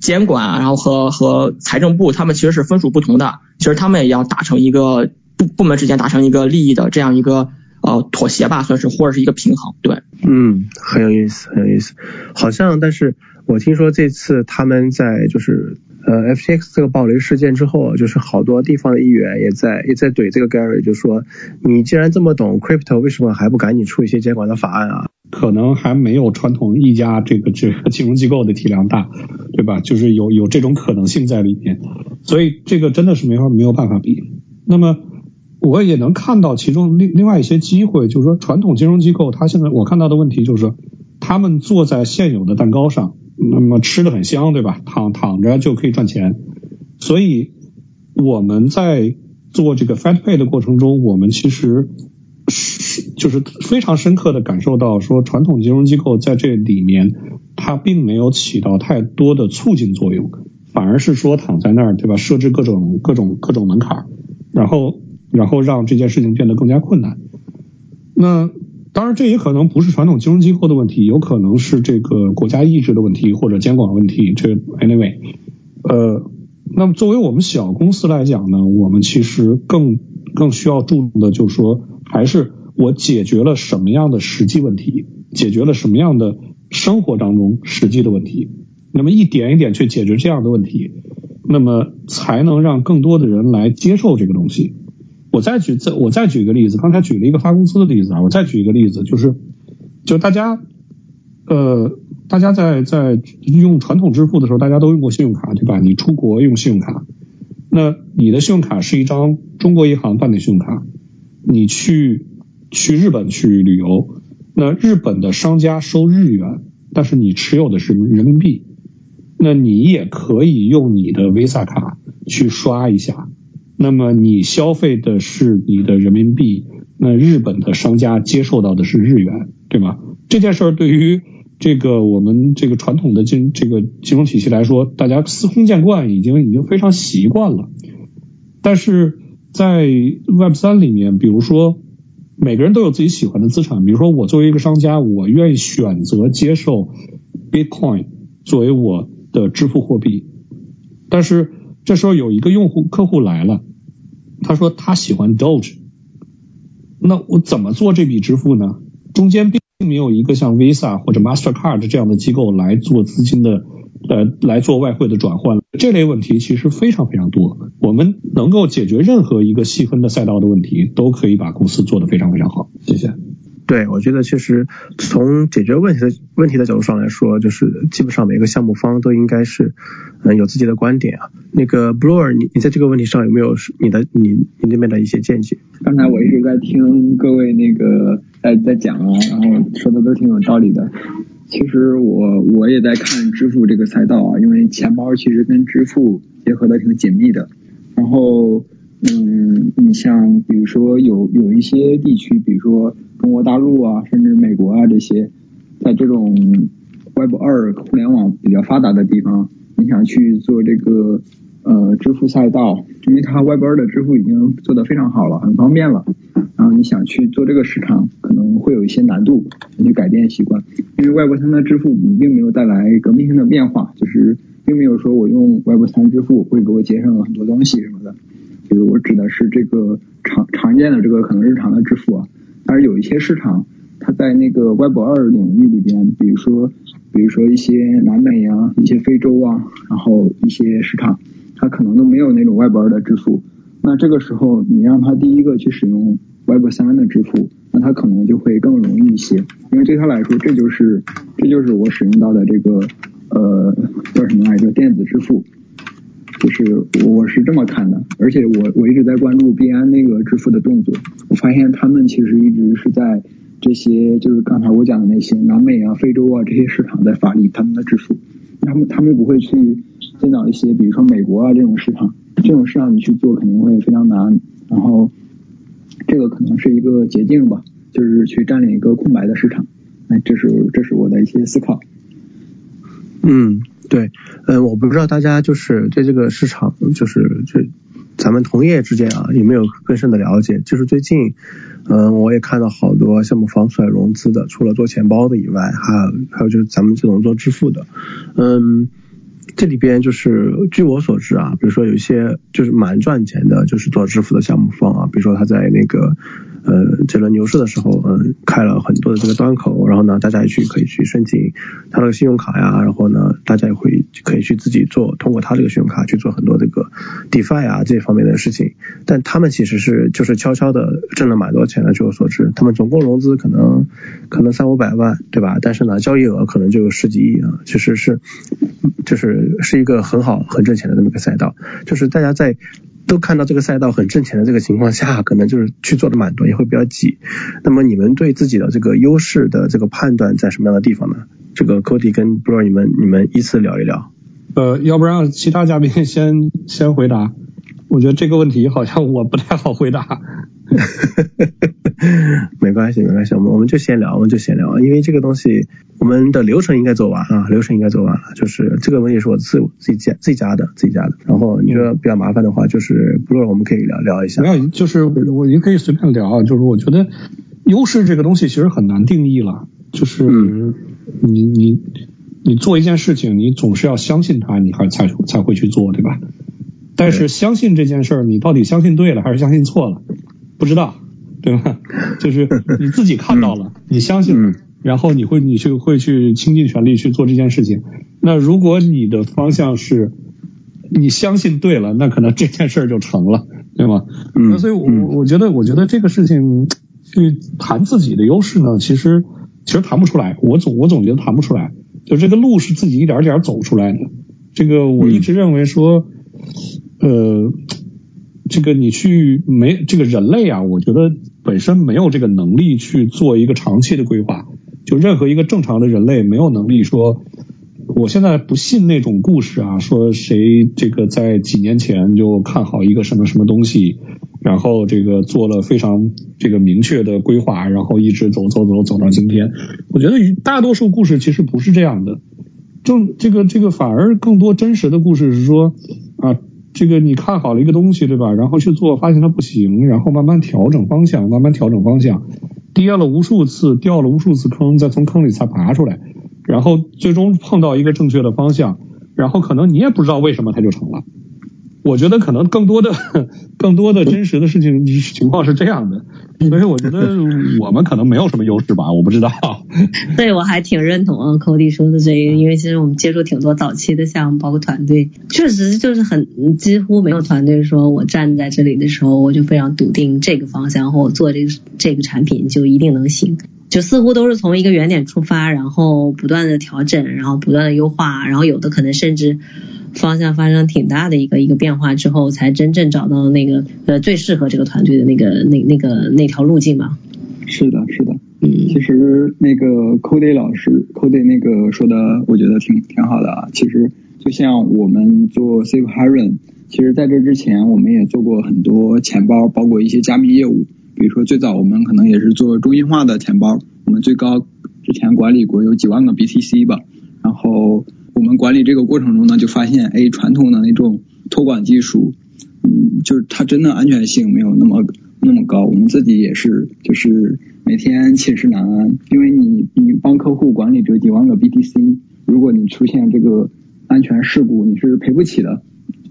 监管然后和和财政部他们其实是分属不同的，其实他们也要达成一个部部门之间达成一个利益的这样一个。呃，妥协吧，算是或者是一个平衡，对。嗯，很有意思，很有意思。好像，但是我听说这次他们在就是呃 FTX 这个暴雷事件之后，就是好多地方的议员也在也在怼这个 Gary，就说你既然这么懂 crypto，为什么还不赶紧出一些监管的法案啊？可能还没有传统一家这个这个金融机构的体量大，对吧？就是有有这种可能性在里面，所以这个真的是没法没有办法比。那么我也能看到其中另另外一些机会，就是说传统金融机构，它现在我看到的问题就是，他们坐在现有的蛋糕上，那么吃的很香，对吧？躺躺着就可以赚钱。所以我们在做这个 Fat Pay 的过程中，我们其实是就是非常深刻的感受到，说传统金融机构在这里面，它并没有起到太多的促进作用，反而是说躺在那儿，对吧？设置各种各种各种门槛，然后。然后让这件事情变得更加困难。那当然，这也可能不是传统金融机构的问题，有可能是这个国家意志的问题或者监管问题。这 anyway，呃，那么作为我们小公司来讲呢，我们其实更更需要注重的就是说，还是我解决了什么样的实际问题，解决了什么样的生活当中实际的问题，那么一点一点去解决这样的问题，那么才能让更多的人来接受这个东西。我再举再我再举一个例子，刚才举了一个发工资的例子啊，我再举一个例子，就是就大家呃大家在在用传统支付的时候，大家都用过信用卡对吧？你出国用信用卡，那你的信用卡是一张中国银行办的信用卡，你去去日本去旅游，那日本的商家收日元，但是你持有的是人民币，那你也可以用你的 Visa 卡去刷一下。那么你消费的是你的人民币，那日本的商家接受到的是日元，对吗？这件事儿对于这个我们这个传统的金这个金融体系来说，大家司空见惯，已经已经非常习惯了。但是在 Web 三里面，比如说每个人都有自己喜欢的资产，比如说我作为一个商家，我愿意选择接受 Bitcoin 作为我的支付货币，但是这时候有一个用户客户来了。他说他喜欢 Doge，那我怎么做这笔支付呢？中间并没有一个像 Visa 或者 Mastercard 这样的机构来做资金的，呃，来做外汇的转换。这类问题其实非常非常多。我们能够解决任何一个细分的赛道的问题，都可以把公司做得非常非常好。谢谢。对，我觉得其实从解决问题的问题的角度上来说，就是基本上每个项目方都应该是嗯有自己的观点啊。那个 Bluer，你你在这个问题上有没有你的你你那边的一些见解？刚才我一直在听各位那个在在讲啊，然后说的都挺有道理的。其实我我也在看支付这个赛道啊，因为钱包其实跟支付结合的挺紧密的。然后嗯，你像比如说有有一些地区，比如说。中国大陆啊，甚至美国啊这些，在这种 Web 二互联网比较发达的地方，你想去做这个呃支付赛道，因为它 Web 二的支付已经做得非常好了，很方便了。然后你想去做这个市场，可能会有一些难度，去改变习惯。因为 Web 三的支付并没有带来革命性的变化，就是并没有说我用 Web 三支付会给我节省很多东西什么的。就是我指的是这个常常见的这个可能日常的支付啊。而有一些市场，它在那个 Web 二领域里边，比如说，比如说一些南美啊，一些非洲啊，然后一些市场，它可能都没有那种 Web 二的支付。那这个时候，你让他第一个去使用 Web 三的支付，那他可能就会更容易一些，因为对他来说，这就是这就是我使用到的这个呃叫什么来着电子支付。就是我是这么看的，而且我我一直在关注币安那个支付的动作，我发现他们其实一直是在这些就是刚才我讲的那些南美啊、非洲啊这些市场在发力他们的支付，他们他们不会去见到一些比如说美国啊这种市场，这种市场你去做肯定会非常难，然后这个可能是一个捷径吧，就是去占领一个空白的市场，哎，这是这是我的一些思考。嗯。对，嗯，我不知道大家就是对这个市场，就是这咱们同业之间啊，有没有更深的了解？就是最近，嗯，我也看到好多项目方出来融资的，除了做钱包的以外，还有还有就是咱们这种做支付的，嗯，这里边就是据我所知啊，比如说有一些就是蛮赚钱的，就是做支付的项目方啊，比如说他在那个。呃，这轮牛市的时候，嗯，开了很多的这个端口，然后呢，大家也去可以去申请他的信用卡呀，然后呢，大家也会可以去自己做，通过他这个信用卡去做很多这个 DeFi 啊这方面的事情。但他们其实是就是悄悄的挣了蛮多钱的，据我所知，他们总共融资可能可能三五百万，对吧？但是呢，交易额可能就有十几亿啊，其实是就是是一个很好很挣钱的这么一个赛道，就是大家在。都看到这个赛道很挣钱的这个情况下，可能就是去做的蛮多，也会比较挤。那么你们对自己的这个优势的这个判断在什么样的地方呢？这个 Cody 跟 Blur 你们你们依次聊一聊。呃，要不然其他嘉宾先先回答？我觉得这个问题好像我不太好回答。没关系，没关系，我们我们就先聊，我们就先聊，因为这个东西我们的流程应该走完啊，流程应该走完了，就是这个问题是我自自己加自己加的，自己加的。然后你觉得比较麻烦的话，就是不论我们可以聊聊一下。没有，就是我也可以随便聊，就是我觉得优势这个东西其实很难定义了，就是你你你做一件事情，你总是要相信它，你还才才会去做，对吧？但是相信这件事儿，你到底相信对了还是相信错了？不知道，对吧？就是你自己看到了，你相信了，然后你会你去会去倾尽全力去做这件事情。那如果你的方向是你相信对了，那可能这件事儿就成了，对吗？那所以，我我觉得，我觉得这个事情去谈自己的优势呢，其实其实谈不出来。我总我总觉得谈不出来，就这个路是自己一点点走出来的。这个我一直认为说。呃，这个你去没这个人类啊，我觉得本身没有这个能力去做一个长期的规划。就任何一个正常的人类没有能力说，我现在不信那种故事啊，说谁这个在几年前就看好一个什么什么东西，然后这个做了非常这个明确的规划，然后一直走走走走到今天。我觉得大多数故事其实不是这样的，正这个这个反而更多真实的故事是说啊。这个你看好了一个东西，对吧？然后去做，发现它不行，然后慢慢调整方向，慢慢调整方向，跌了无数次，掉了无数次坑，再从坑里才爬出来，然后最终碰到一个正确的方向，然后可能你也不知道为什么它就成了。我觉得可能更多的、更多的真实的事情 情况是这样的，所以我觉得 我们可能没有什么优势吧，我不知道。对，我还挺认同啊，Cody 说的这个，因为其实我们接触挺多早期的项目，包括团队，确实就是很几乎没有团队说我站在这里的时候，我就非常笃定这个方向或我做这个这个产品就一定能行，就似乎都是从一个原点出发，然后不断的调整，然后不断的优化，然后有的可能甚至。方向发生挺大的一个一个变化之后，才真正找到那个呃最适合这个团队的那个那那个那条路径嘛。是的，是的，嗯，其实那个 Cody 老师 Cody 那个说的，我觉得挺挺好的啊。其实就像我们做 Safe Haven，其实在这之前我们也做过很多钱包，包括一些加密业务。比如说最早我们可能也是做中心化的钱包，我们最高之前管理过有几万个 BTC 吧，然后。我们管理这个过程中呢，就发现，哎，传统的那种托管技术，嗯，就是它真的安全性没有那么那么高。我们自己也是，就是每天寝食难安，因为你你帮客户管理这几万个 BTC，如果你出现这个安全事故，你是赔不起的。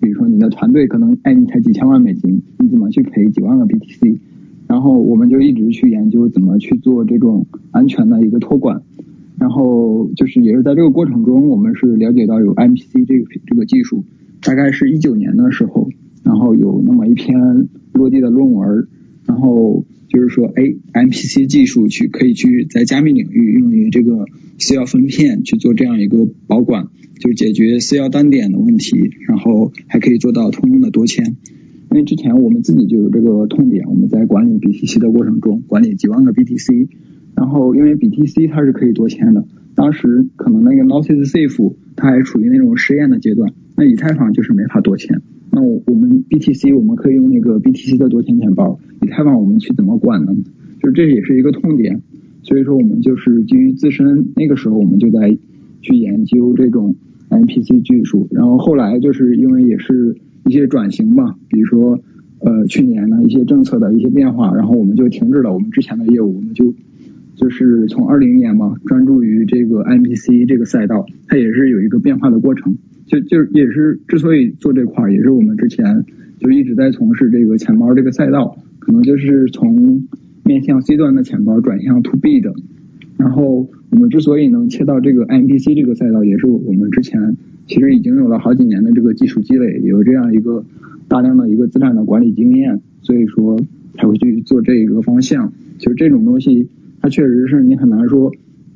比如说你的团队可能，哎，你才几千万美金，你怎么去赔几万个 BTC？然后我们就一直去研究怎么去做这种安全的一个托管。然后就是也是在这个过程中，我们是了解到有 MPC 这个这个技术，大概是一九年的时候，然后有那么一篇落地的论文，然后就是说，哎，MPC 技术去可以去在加密领域用于这个私钥分片去做这样一个保管，就是解决私钥单点的问题，然后还可以做到通用的多签。因为之前我们自己就有这个痛点，我们在管理 BTC 的过程中，管理几万个 BTC。然后，因为 BTC 它是可以多签的，当时可能那个 Lossless Safe 它还处于那种实验的阶段，那以太坊就是没法多签。那我我们 BTC 我们可以用那个 BTC 的多签钱包，以太坊我们去怎么管呢？就这也是一个痛点，所以说我们就是基于自身那个时候我们就在去研究这种 MPC 技术，然后后来就是因为也是一些转型嘛，比如说呃去年呢一些政策的一些变化，然后我们就停止了我们之前的业务，我们就。就是从二零年嘛，专注于这个 MPC 这个赛道，它也是有一个变化的过程。就就也是之所以做这块儿，也是我们之前就一直在从事这个钱包这个赛道，可能就是从面向 C 端的钱包转向 To B 的。然后我们之所以能切到这个 MPC 这个赛道，也是我们之前其实已经有了好几年的这个技术积累，有这样一个大量的一个资产的管理经验，所以说才会去做这一个方向。其实这种东西。它确实是你很难说，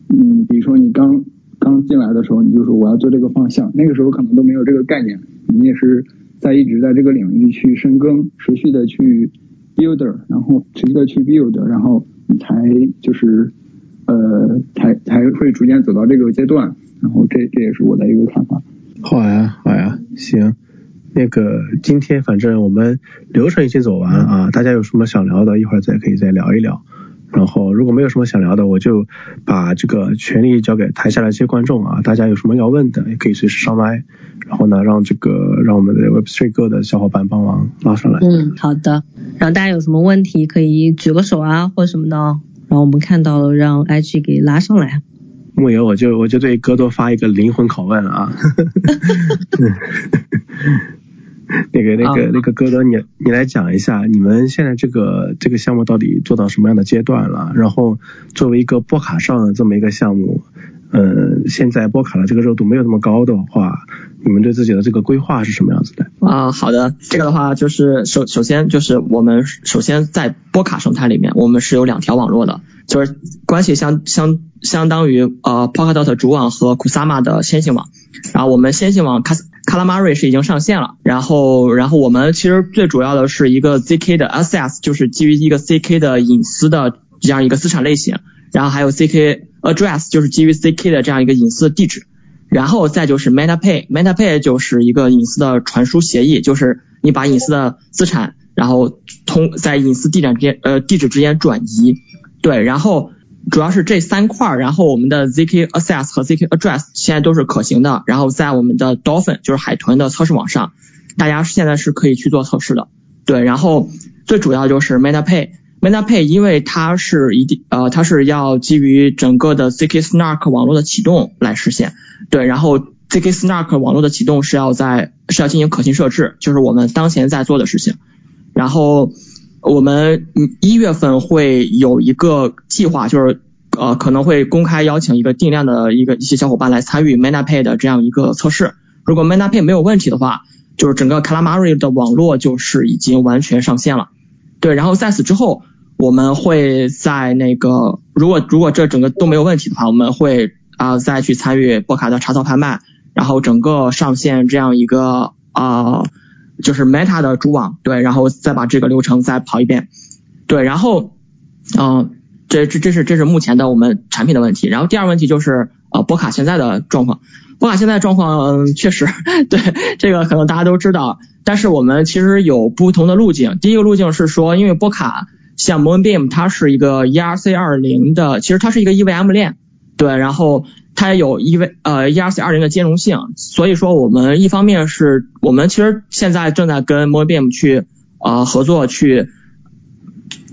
嗯，比如说你刚刚进来的时候，你就说我要做这个方向，那个时候可能都没有这个概念，你也是在一直在这个领域去深耕，持续的去 build，然后持续的去 build，然后你才就是呃才才会逐渐走到这个阶段。然后这这也是我的一个看法。好呀，好呀，行。那个今天反正我们流程已经走完啊，大家有什么想聊的，一会儿再可以再聊一聊。然后如果没有什么想聊的，我就把这个权利交给台下的这些观众啊，大家有什么要问的，也可以随时上麦。然后呢，让这个让我们的 Web3 哥的小伙伴帮忙拉上来。嗯，好的。然后大家有什么问题可以举个手啊，或者什么的，然后我们看到了让 IG 给拉上来。木有，我就我就对哥多发一个灵魂拷问啊。那个那个那个哥多，你你来讲一下，你们现在这个这个项目到底做到什么样的阶段了？然后作为一个波卡上的这么一个项目，呃，现在波卡的这个热度没有那么高的话，你们对自己的这个规划是什么样子的？啊，好的，这个的话就是首首先就是我们首先在波卡生态里面，我们是有两条网络的，就是关系相相相当于呃 Polkadot 主网和 Kusama 的先行网，然后我们先行网 Kas Calamari 是已经上线了，然后然后我们其实最主要的是一个 zk 的 access，就是基于一个 zk 的隐私的这样一个资产类型，然后还有 zk address，就是基于 zk 的这样一个隐私的地址，然后再就是 MetaPay，MetaPay 就是一个隐私的传输协议，就是你把隐私的资产，然后通在隐私地点之间呃地址之间转移，对，然后。主要是这三块，然后我们的 zk access 和 zk address 现在都是可行的，然后在我们的 Dolphin 就是海豚的测试网上，大家现在是可以去做测试的。对，然后最主要就是 meta pay ManaPay 因为它是一定呃它是要基于整个的 zk Snark 网络的启动来实现。对，然后 zk Snark 网络的启动是要在是要进行可信设置，就是我们当前在做的事情。然后。我们一月份会有一个计划，就是呃可能会公开邀请一个定量的一个一些小伙伴来参与 MetaPay 的这样一个测试。如果 MetaPay 没有问题的话，就是整个 Calamari 的网络就是已经完全上线了。对，然后在此之后，我们会在那个如果如果这整个都没有问题的话，我们会啊再去参与波卡的查套拍卖，然后整个上线这样一个啊。就是 Meta 的主网，对，然后再把这个流程再跑一遍，对，然后，嗯，这这这是这是目前的我们产品的问题。然后第二问题就是呃波卡现在的状况，波卡现在状况嗯确实，对，这个可能大家都知道，但是我们其实有不同的路径。第一个路径是说，因为波卡像 Moonbeam 它是一个 ERC 二零的，其实它是一个 EVM 链，对，然后。它也有 E V 呃 E R C 二零的兼容性，所以说我们一方面是我们其实现在正在跟 Moonbeam 去呃合作去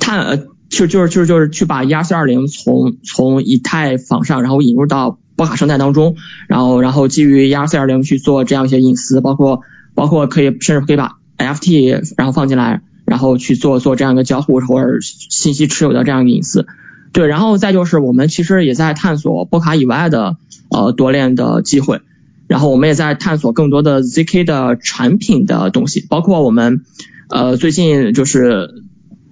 探呃就就是就是就是去把 E R C 二零从从以太坊上然后引入到波卡生态当中，然后然后基于 E R C 二零去做这样一些隐私，包括包括可以甚至可以把 F T 然后放进来，然后去做做这样一个交互或者信息持有的这样一个隐私。对，然后再就是我们其实也在探索波卡以外的呃多链的机会，然后我们也在探索更多的 zk 的产品的东西，包括我们呃最近就是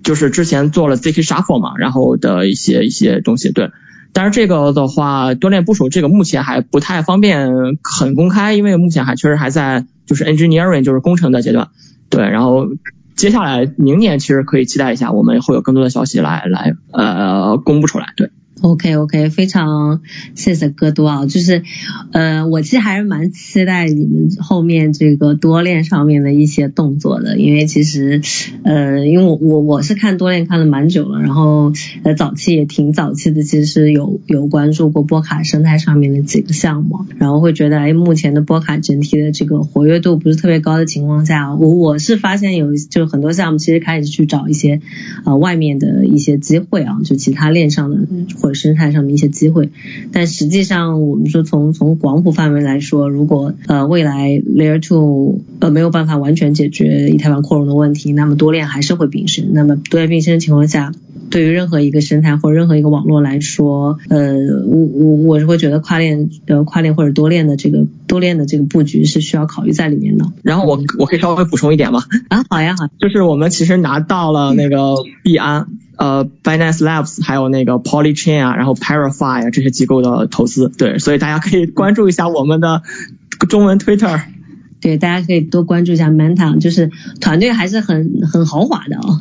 就是之前做了 zk shuffle 嘛，然后的一些一些东西，对，但是这个的话多链部署这个目前还不太方便很公开，因为目前还确实还在就是 engineering 就是工程的阶段，对，然后。接下来明年其实可以期待一下，我们会有更多的消息来来呃公布出来，对。OK OK，非常谢谢哥多啊，就是呃，我其实还是蛮期待你们后面这个多链上面的一些动作的，因为其实呃，因为我我我是看多链看了蛮久了，然后呃早期也挺早期的，其实是有有关注过波卡生态上面的几个项目，然后会觉得哎，目前的波卡整体的这个活跃度不是特别高的情况下，我我是发现有就很多项目其实开始去找一些呃外面的一些机会啊，就其他链上的或生态上的一些机会，但实际上我们说从从广谱范围来说，如果呃未来 Layer Two 呃没有办法完全解决以太坊扩容的问题，那么多链还是会并生。那么多链并生的情况下，对于任何一个生态或者任何一个网络来说，呃我我我是会觉得跨链呃跨链或者多链的这个多链的这个布局是需要考虑在里面的。然后我我可以稍微补充一点吗？啊好呀好，就是我们其实拿到了那个币安。呃，Binance Labs 还有那个 Polychain 啊，然后 Parify 啊这些机构的投资，对，所以大家可以关注一下我们的中文 Twitter。对，大家可以多关注一下 Manta，就是团队还是很很豪华的哦。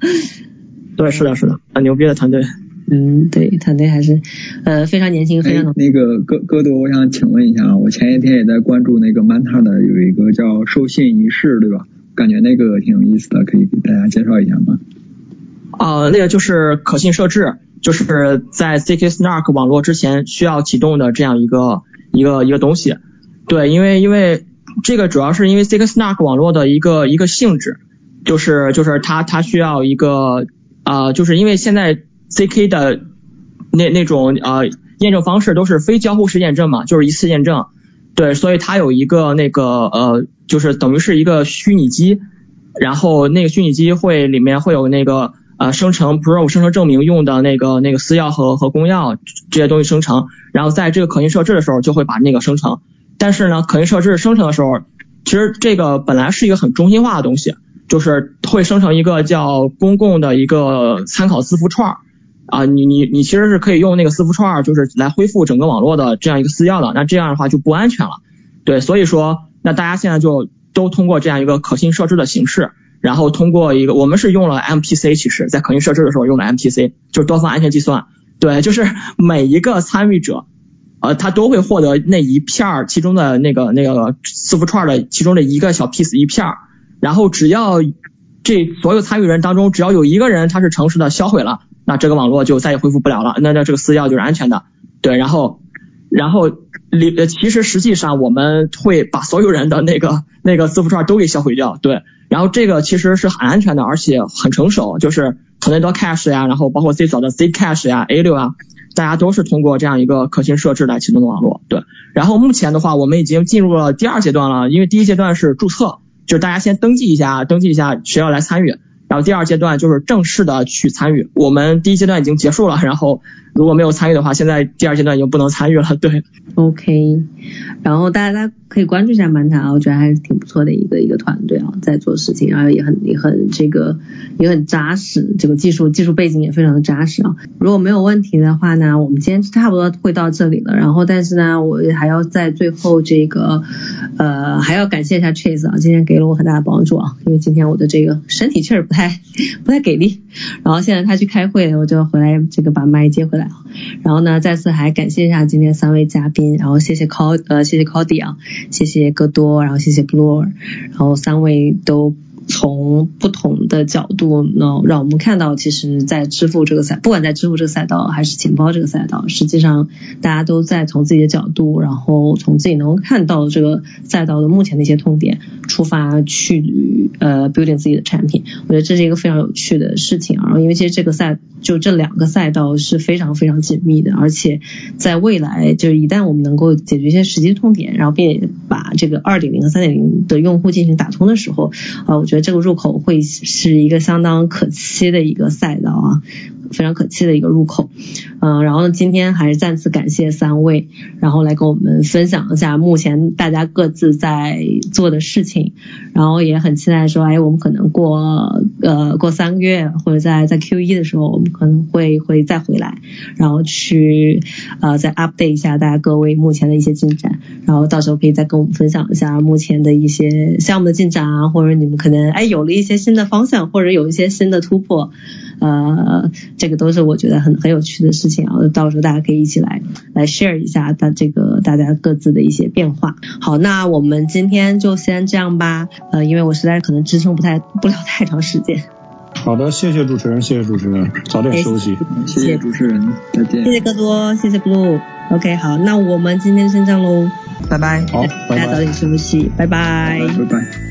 对，是的，是的，很牛逼的团队。嗯，对，团队还是呃非常年轻，非常那个哥哥多，我想请问一下，我前一天也在关注那个 Manta 的有一个叫授信仪式，对吧？感觉那个挺有意思的，可以给大家介绍一下吗？呃，那个就是可信设置，就是在 Zk-Snark 网络之前需要启动的这样一个一个一个东西。对，因为因为这个主要是因为 Zk-Snark 网络的一个一个性质，就是就是它它需要一个呃，就是因为现在 CK 的那那种呃验证方式都是非交互式验证嘛，就是一次验证。对，所以它有一个那个呃，就是等于是一个虚拟机，然后那个虚拟机会里面会有那个呃生成 Pro 生成证明用的那个那个私钥和和公钥这些东西生成，然后在这个可信设置的时候就会把那个生成。但是呢，可信设置生成的时候，其实这个本来是一个很中心化的东西，就是会生成一个叫公共的一个参考字符串儿。啊，你你你其实是可以用那个字符串儿，就是来恢复整个网络的这样一个私钥的，那这样的话就不安全了。对，所以说，那大家现在就都通过这样一个可信设置的形式，然后通过一个，我们是用了 MPC，其实在可信设置的时候用了 MPC，就是多方安全计算。对，就是每一个参与者，呃，他都会获得那一片儿其中的那个那个字符串的其中的一个小 piece 一片儿，然后只要这所有参与人当中只要有一个人他是诚实的销毁了。那这个网络就再也恢复不了了，那那这个私钥就是安全的，对，然后，然后里呃其实实际上我们会把所有人的那个那个字符串都给销毁掉，对，然后这个其实是很安全的，而且很成熟，就是 Tornado Cash 呀，然后包括最早的 Zcash 呀、A 六啊，大家都是通过这样一个可信设置来启动的网络，对，然后目前的话，我们已经进入了第二阶段了，因为第一阶段是注册，就是大家先登记一下，登记一下学校来参与。然后第二阶段就是正式的去参与，我们第一阶段已经结束了，然后如果没有参与的话，现在第二阶段已经不能参与了。对，OK，然后大家大家可以关注一下曼塔，我觉得还是挺不错的一个一个团队啊，在做事情，然后也很也很这个也很扎实，这个技术技术背景也非常的扎实啊。如果没有问题的话呢，我们今天差不多会到这里了。然后但是呢，我还要在最后这个呃还要感谢一下 Chase 啊，今天给了我很大的帮助啊，因为今天我的这个身体确实不太。不太给力，然后现在他去开会，我就回来这个把麦接回来然后呢，再次还感谢一下今天三位嘉宾，然后谢谢 c 呃谢谢 Cody 啊，谢谢戈多，然后谢谢 Blue，然后三位都。从不同的角度呢，让我们看到，其实，在支付这个赛，不管在支付这个赛道，还是钱包这个赛道，实际上大家都在从自己的角度，然后从自己能够看到这个赛道的目前的一些痛点出发去呃 building 自己的产品。我觉得这是一个非常有趣的事情啊，因为其实这个赛就这两个赛道是非常非常紧密的，而且在未来，就是一旦我们能够解决一些实际痛点，然后并把这个二点零和三点零的用户进行打通的时候，啊，我觉。这个入口会是一个相当可期的一个赛道啊，非常可期的一个入口。嗯，然后呢，今天还是再次感谢三位，然后来跟我们分享一下目前大家各自在做的事情。然后也很期待说，哎，我们可能过呃过三个月或者在在 Q 一的时候，我们可能会会再回来，然后去呃再 update 一下大家各位目前的一些进展。然后到时候可以再跟我们分享一下目前的一些项目的进展啊，或者你们可能。哎，有了一些新的方向，或者有一些新的突破，呃，这个都是我觉得很很有趣的事情啊。到时候大家可以一起来来 share 一下大这个大家各自的一些变化。好，那我们今天就先这样吧。呃，因为我实在可能支撑不太不了太长时间。好的，谢谢主持人，谢谢主持人，早点休息。谢谢主持人，再见。谢谢戈多，谢谢 Blue。OK，好，那我们今天先这样喽，拜拜。好，大家早点休息，拜拜，拜拜。